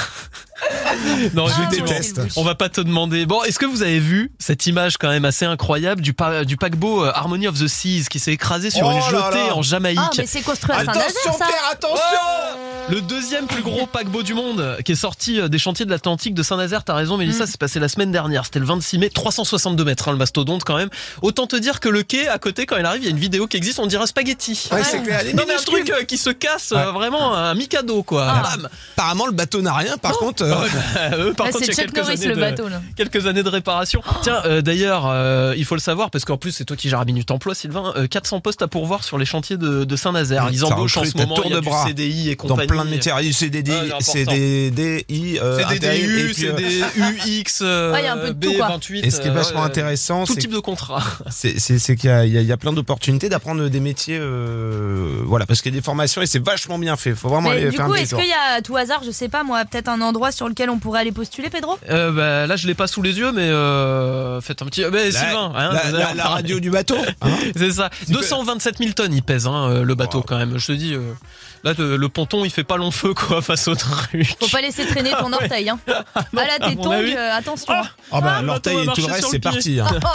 non, Je effectivement, déteste. On va pas te demander. Bon, est-ce que vous avez vu cette image quand même assez incroyable du, pa- du paquebot euh, Harmony of the Seas qui s'est écrasé sur Oh une jetée là. en Jamaïque? Ah, mais c'est construit à Attention Pierre, attention Le deuxième plus gros paquebot du monde qui est sorti euh, des chantiers de l'Atlantique de Saint-Nazaire, t'as raison Mélissa, Mm. c'est passé la semaine dernière, c'était le 26 mai, 362 mètres hein, le mastodonte quand même. Autant te dire que le quai à côté quand il arrive, il y a une vidéo qui existe, on dirait un spaghetti. Ouais, clair, Non mais un truc euh, qui se casse, euh, Ouais. vraiment un mikado quoi. Ah. Bam. Apparemment, le bateau n'a rien. Par contre, Ah eux, par Là, contre, il y c'est a Chuck quelques Norris années le de- bateau, là. quelques années de réparation. Tiens, euh, d'ailleurs, euh, il faut le savoir parce qu'en plus c'est toi qui gères Minute Emploi, Sylvain. euh, 400 postes à pourvoir sur les chantiers de, de Saint-Nazaire. Ils embauchent en ce moment. tour il y a de du bras. CDI et dans compagnie. plein de métiers, il y a du CDD. CDDI, euh, CDDU, CDUX, euh, Ouais, il y a un peu de tout, quoi. B28. Et ce qui est euh, vachement intéressant, Tout type de contrat. c'est qu'il y a, plein d'opportunités d'apprendre des métiers, voilà, parce qu'il y a des formations et c'est vachement bien fait. Faut vraiment aller du faire coup, un petit est-ce tour. qu'il y a à tout hasard, je sais pas moi, peut-être un endroit sur lequel on pourrait aller postuler, Pedro Euh, bah, là, je l'ai pas sous les yeux, mais euh, faites un petit. Mais La- Sylvain, hein, la, radio du bateau. hein. C'est ça. 227 000 tonnes, il pèse hein, euh, le bateau Wow. quand même. Je te dis, euh, là, le, le ponton, il fait pas long feu quoi face au truc. Faut pas laisser traîner ton orteil. Hein. ah là, tes tongs, avis. euh, attention. Ah bah Ah, l'orteil et tout le reste c'est parti. hein.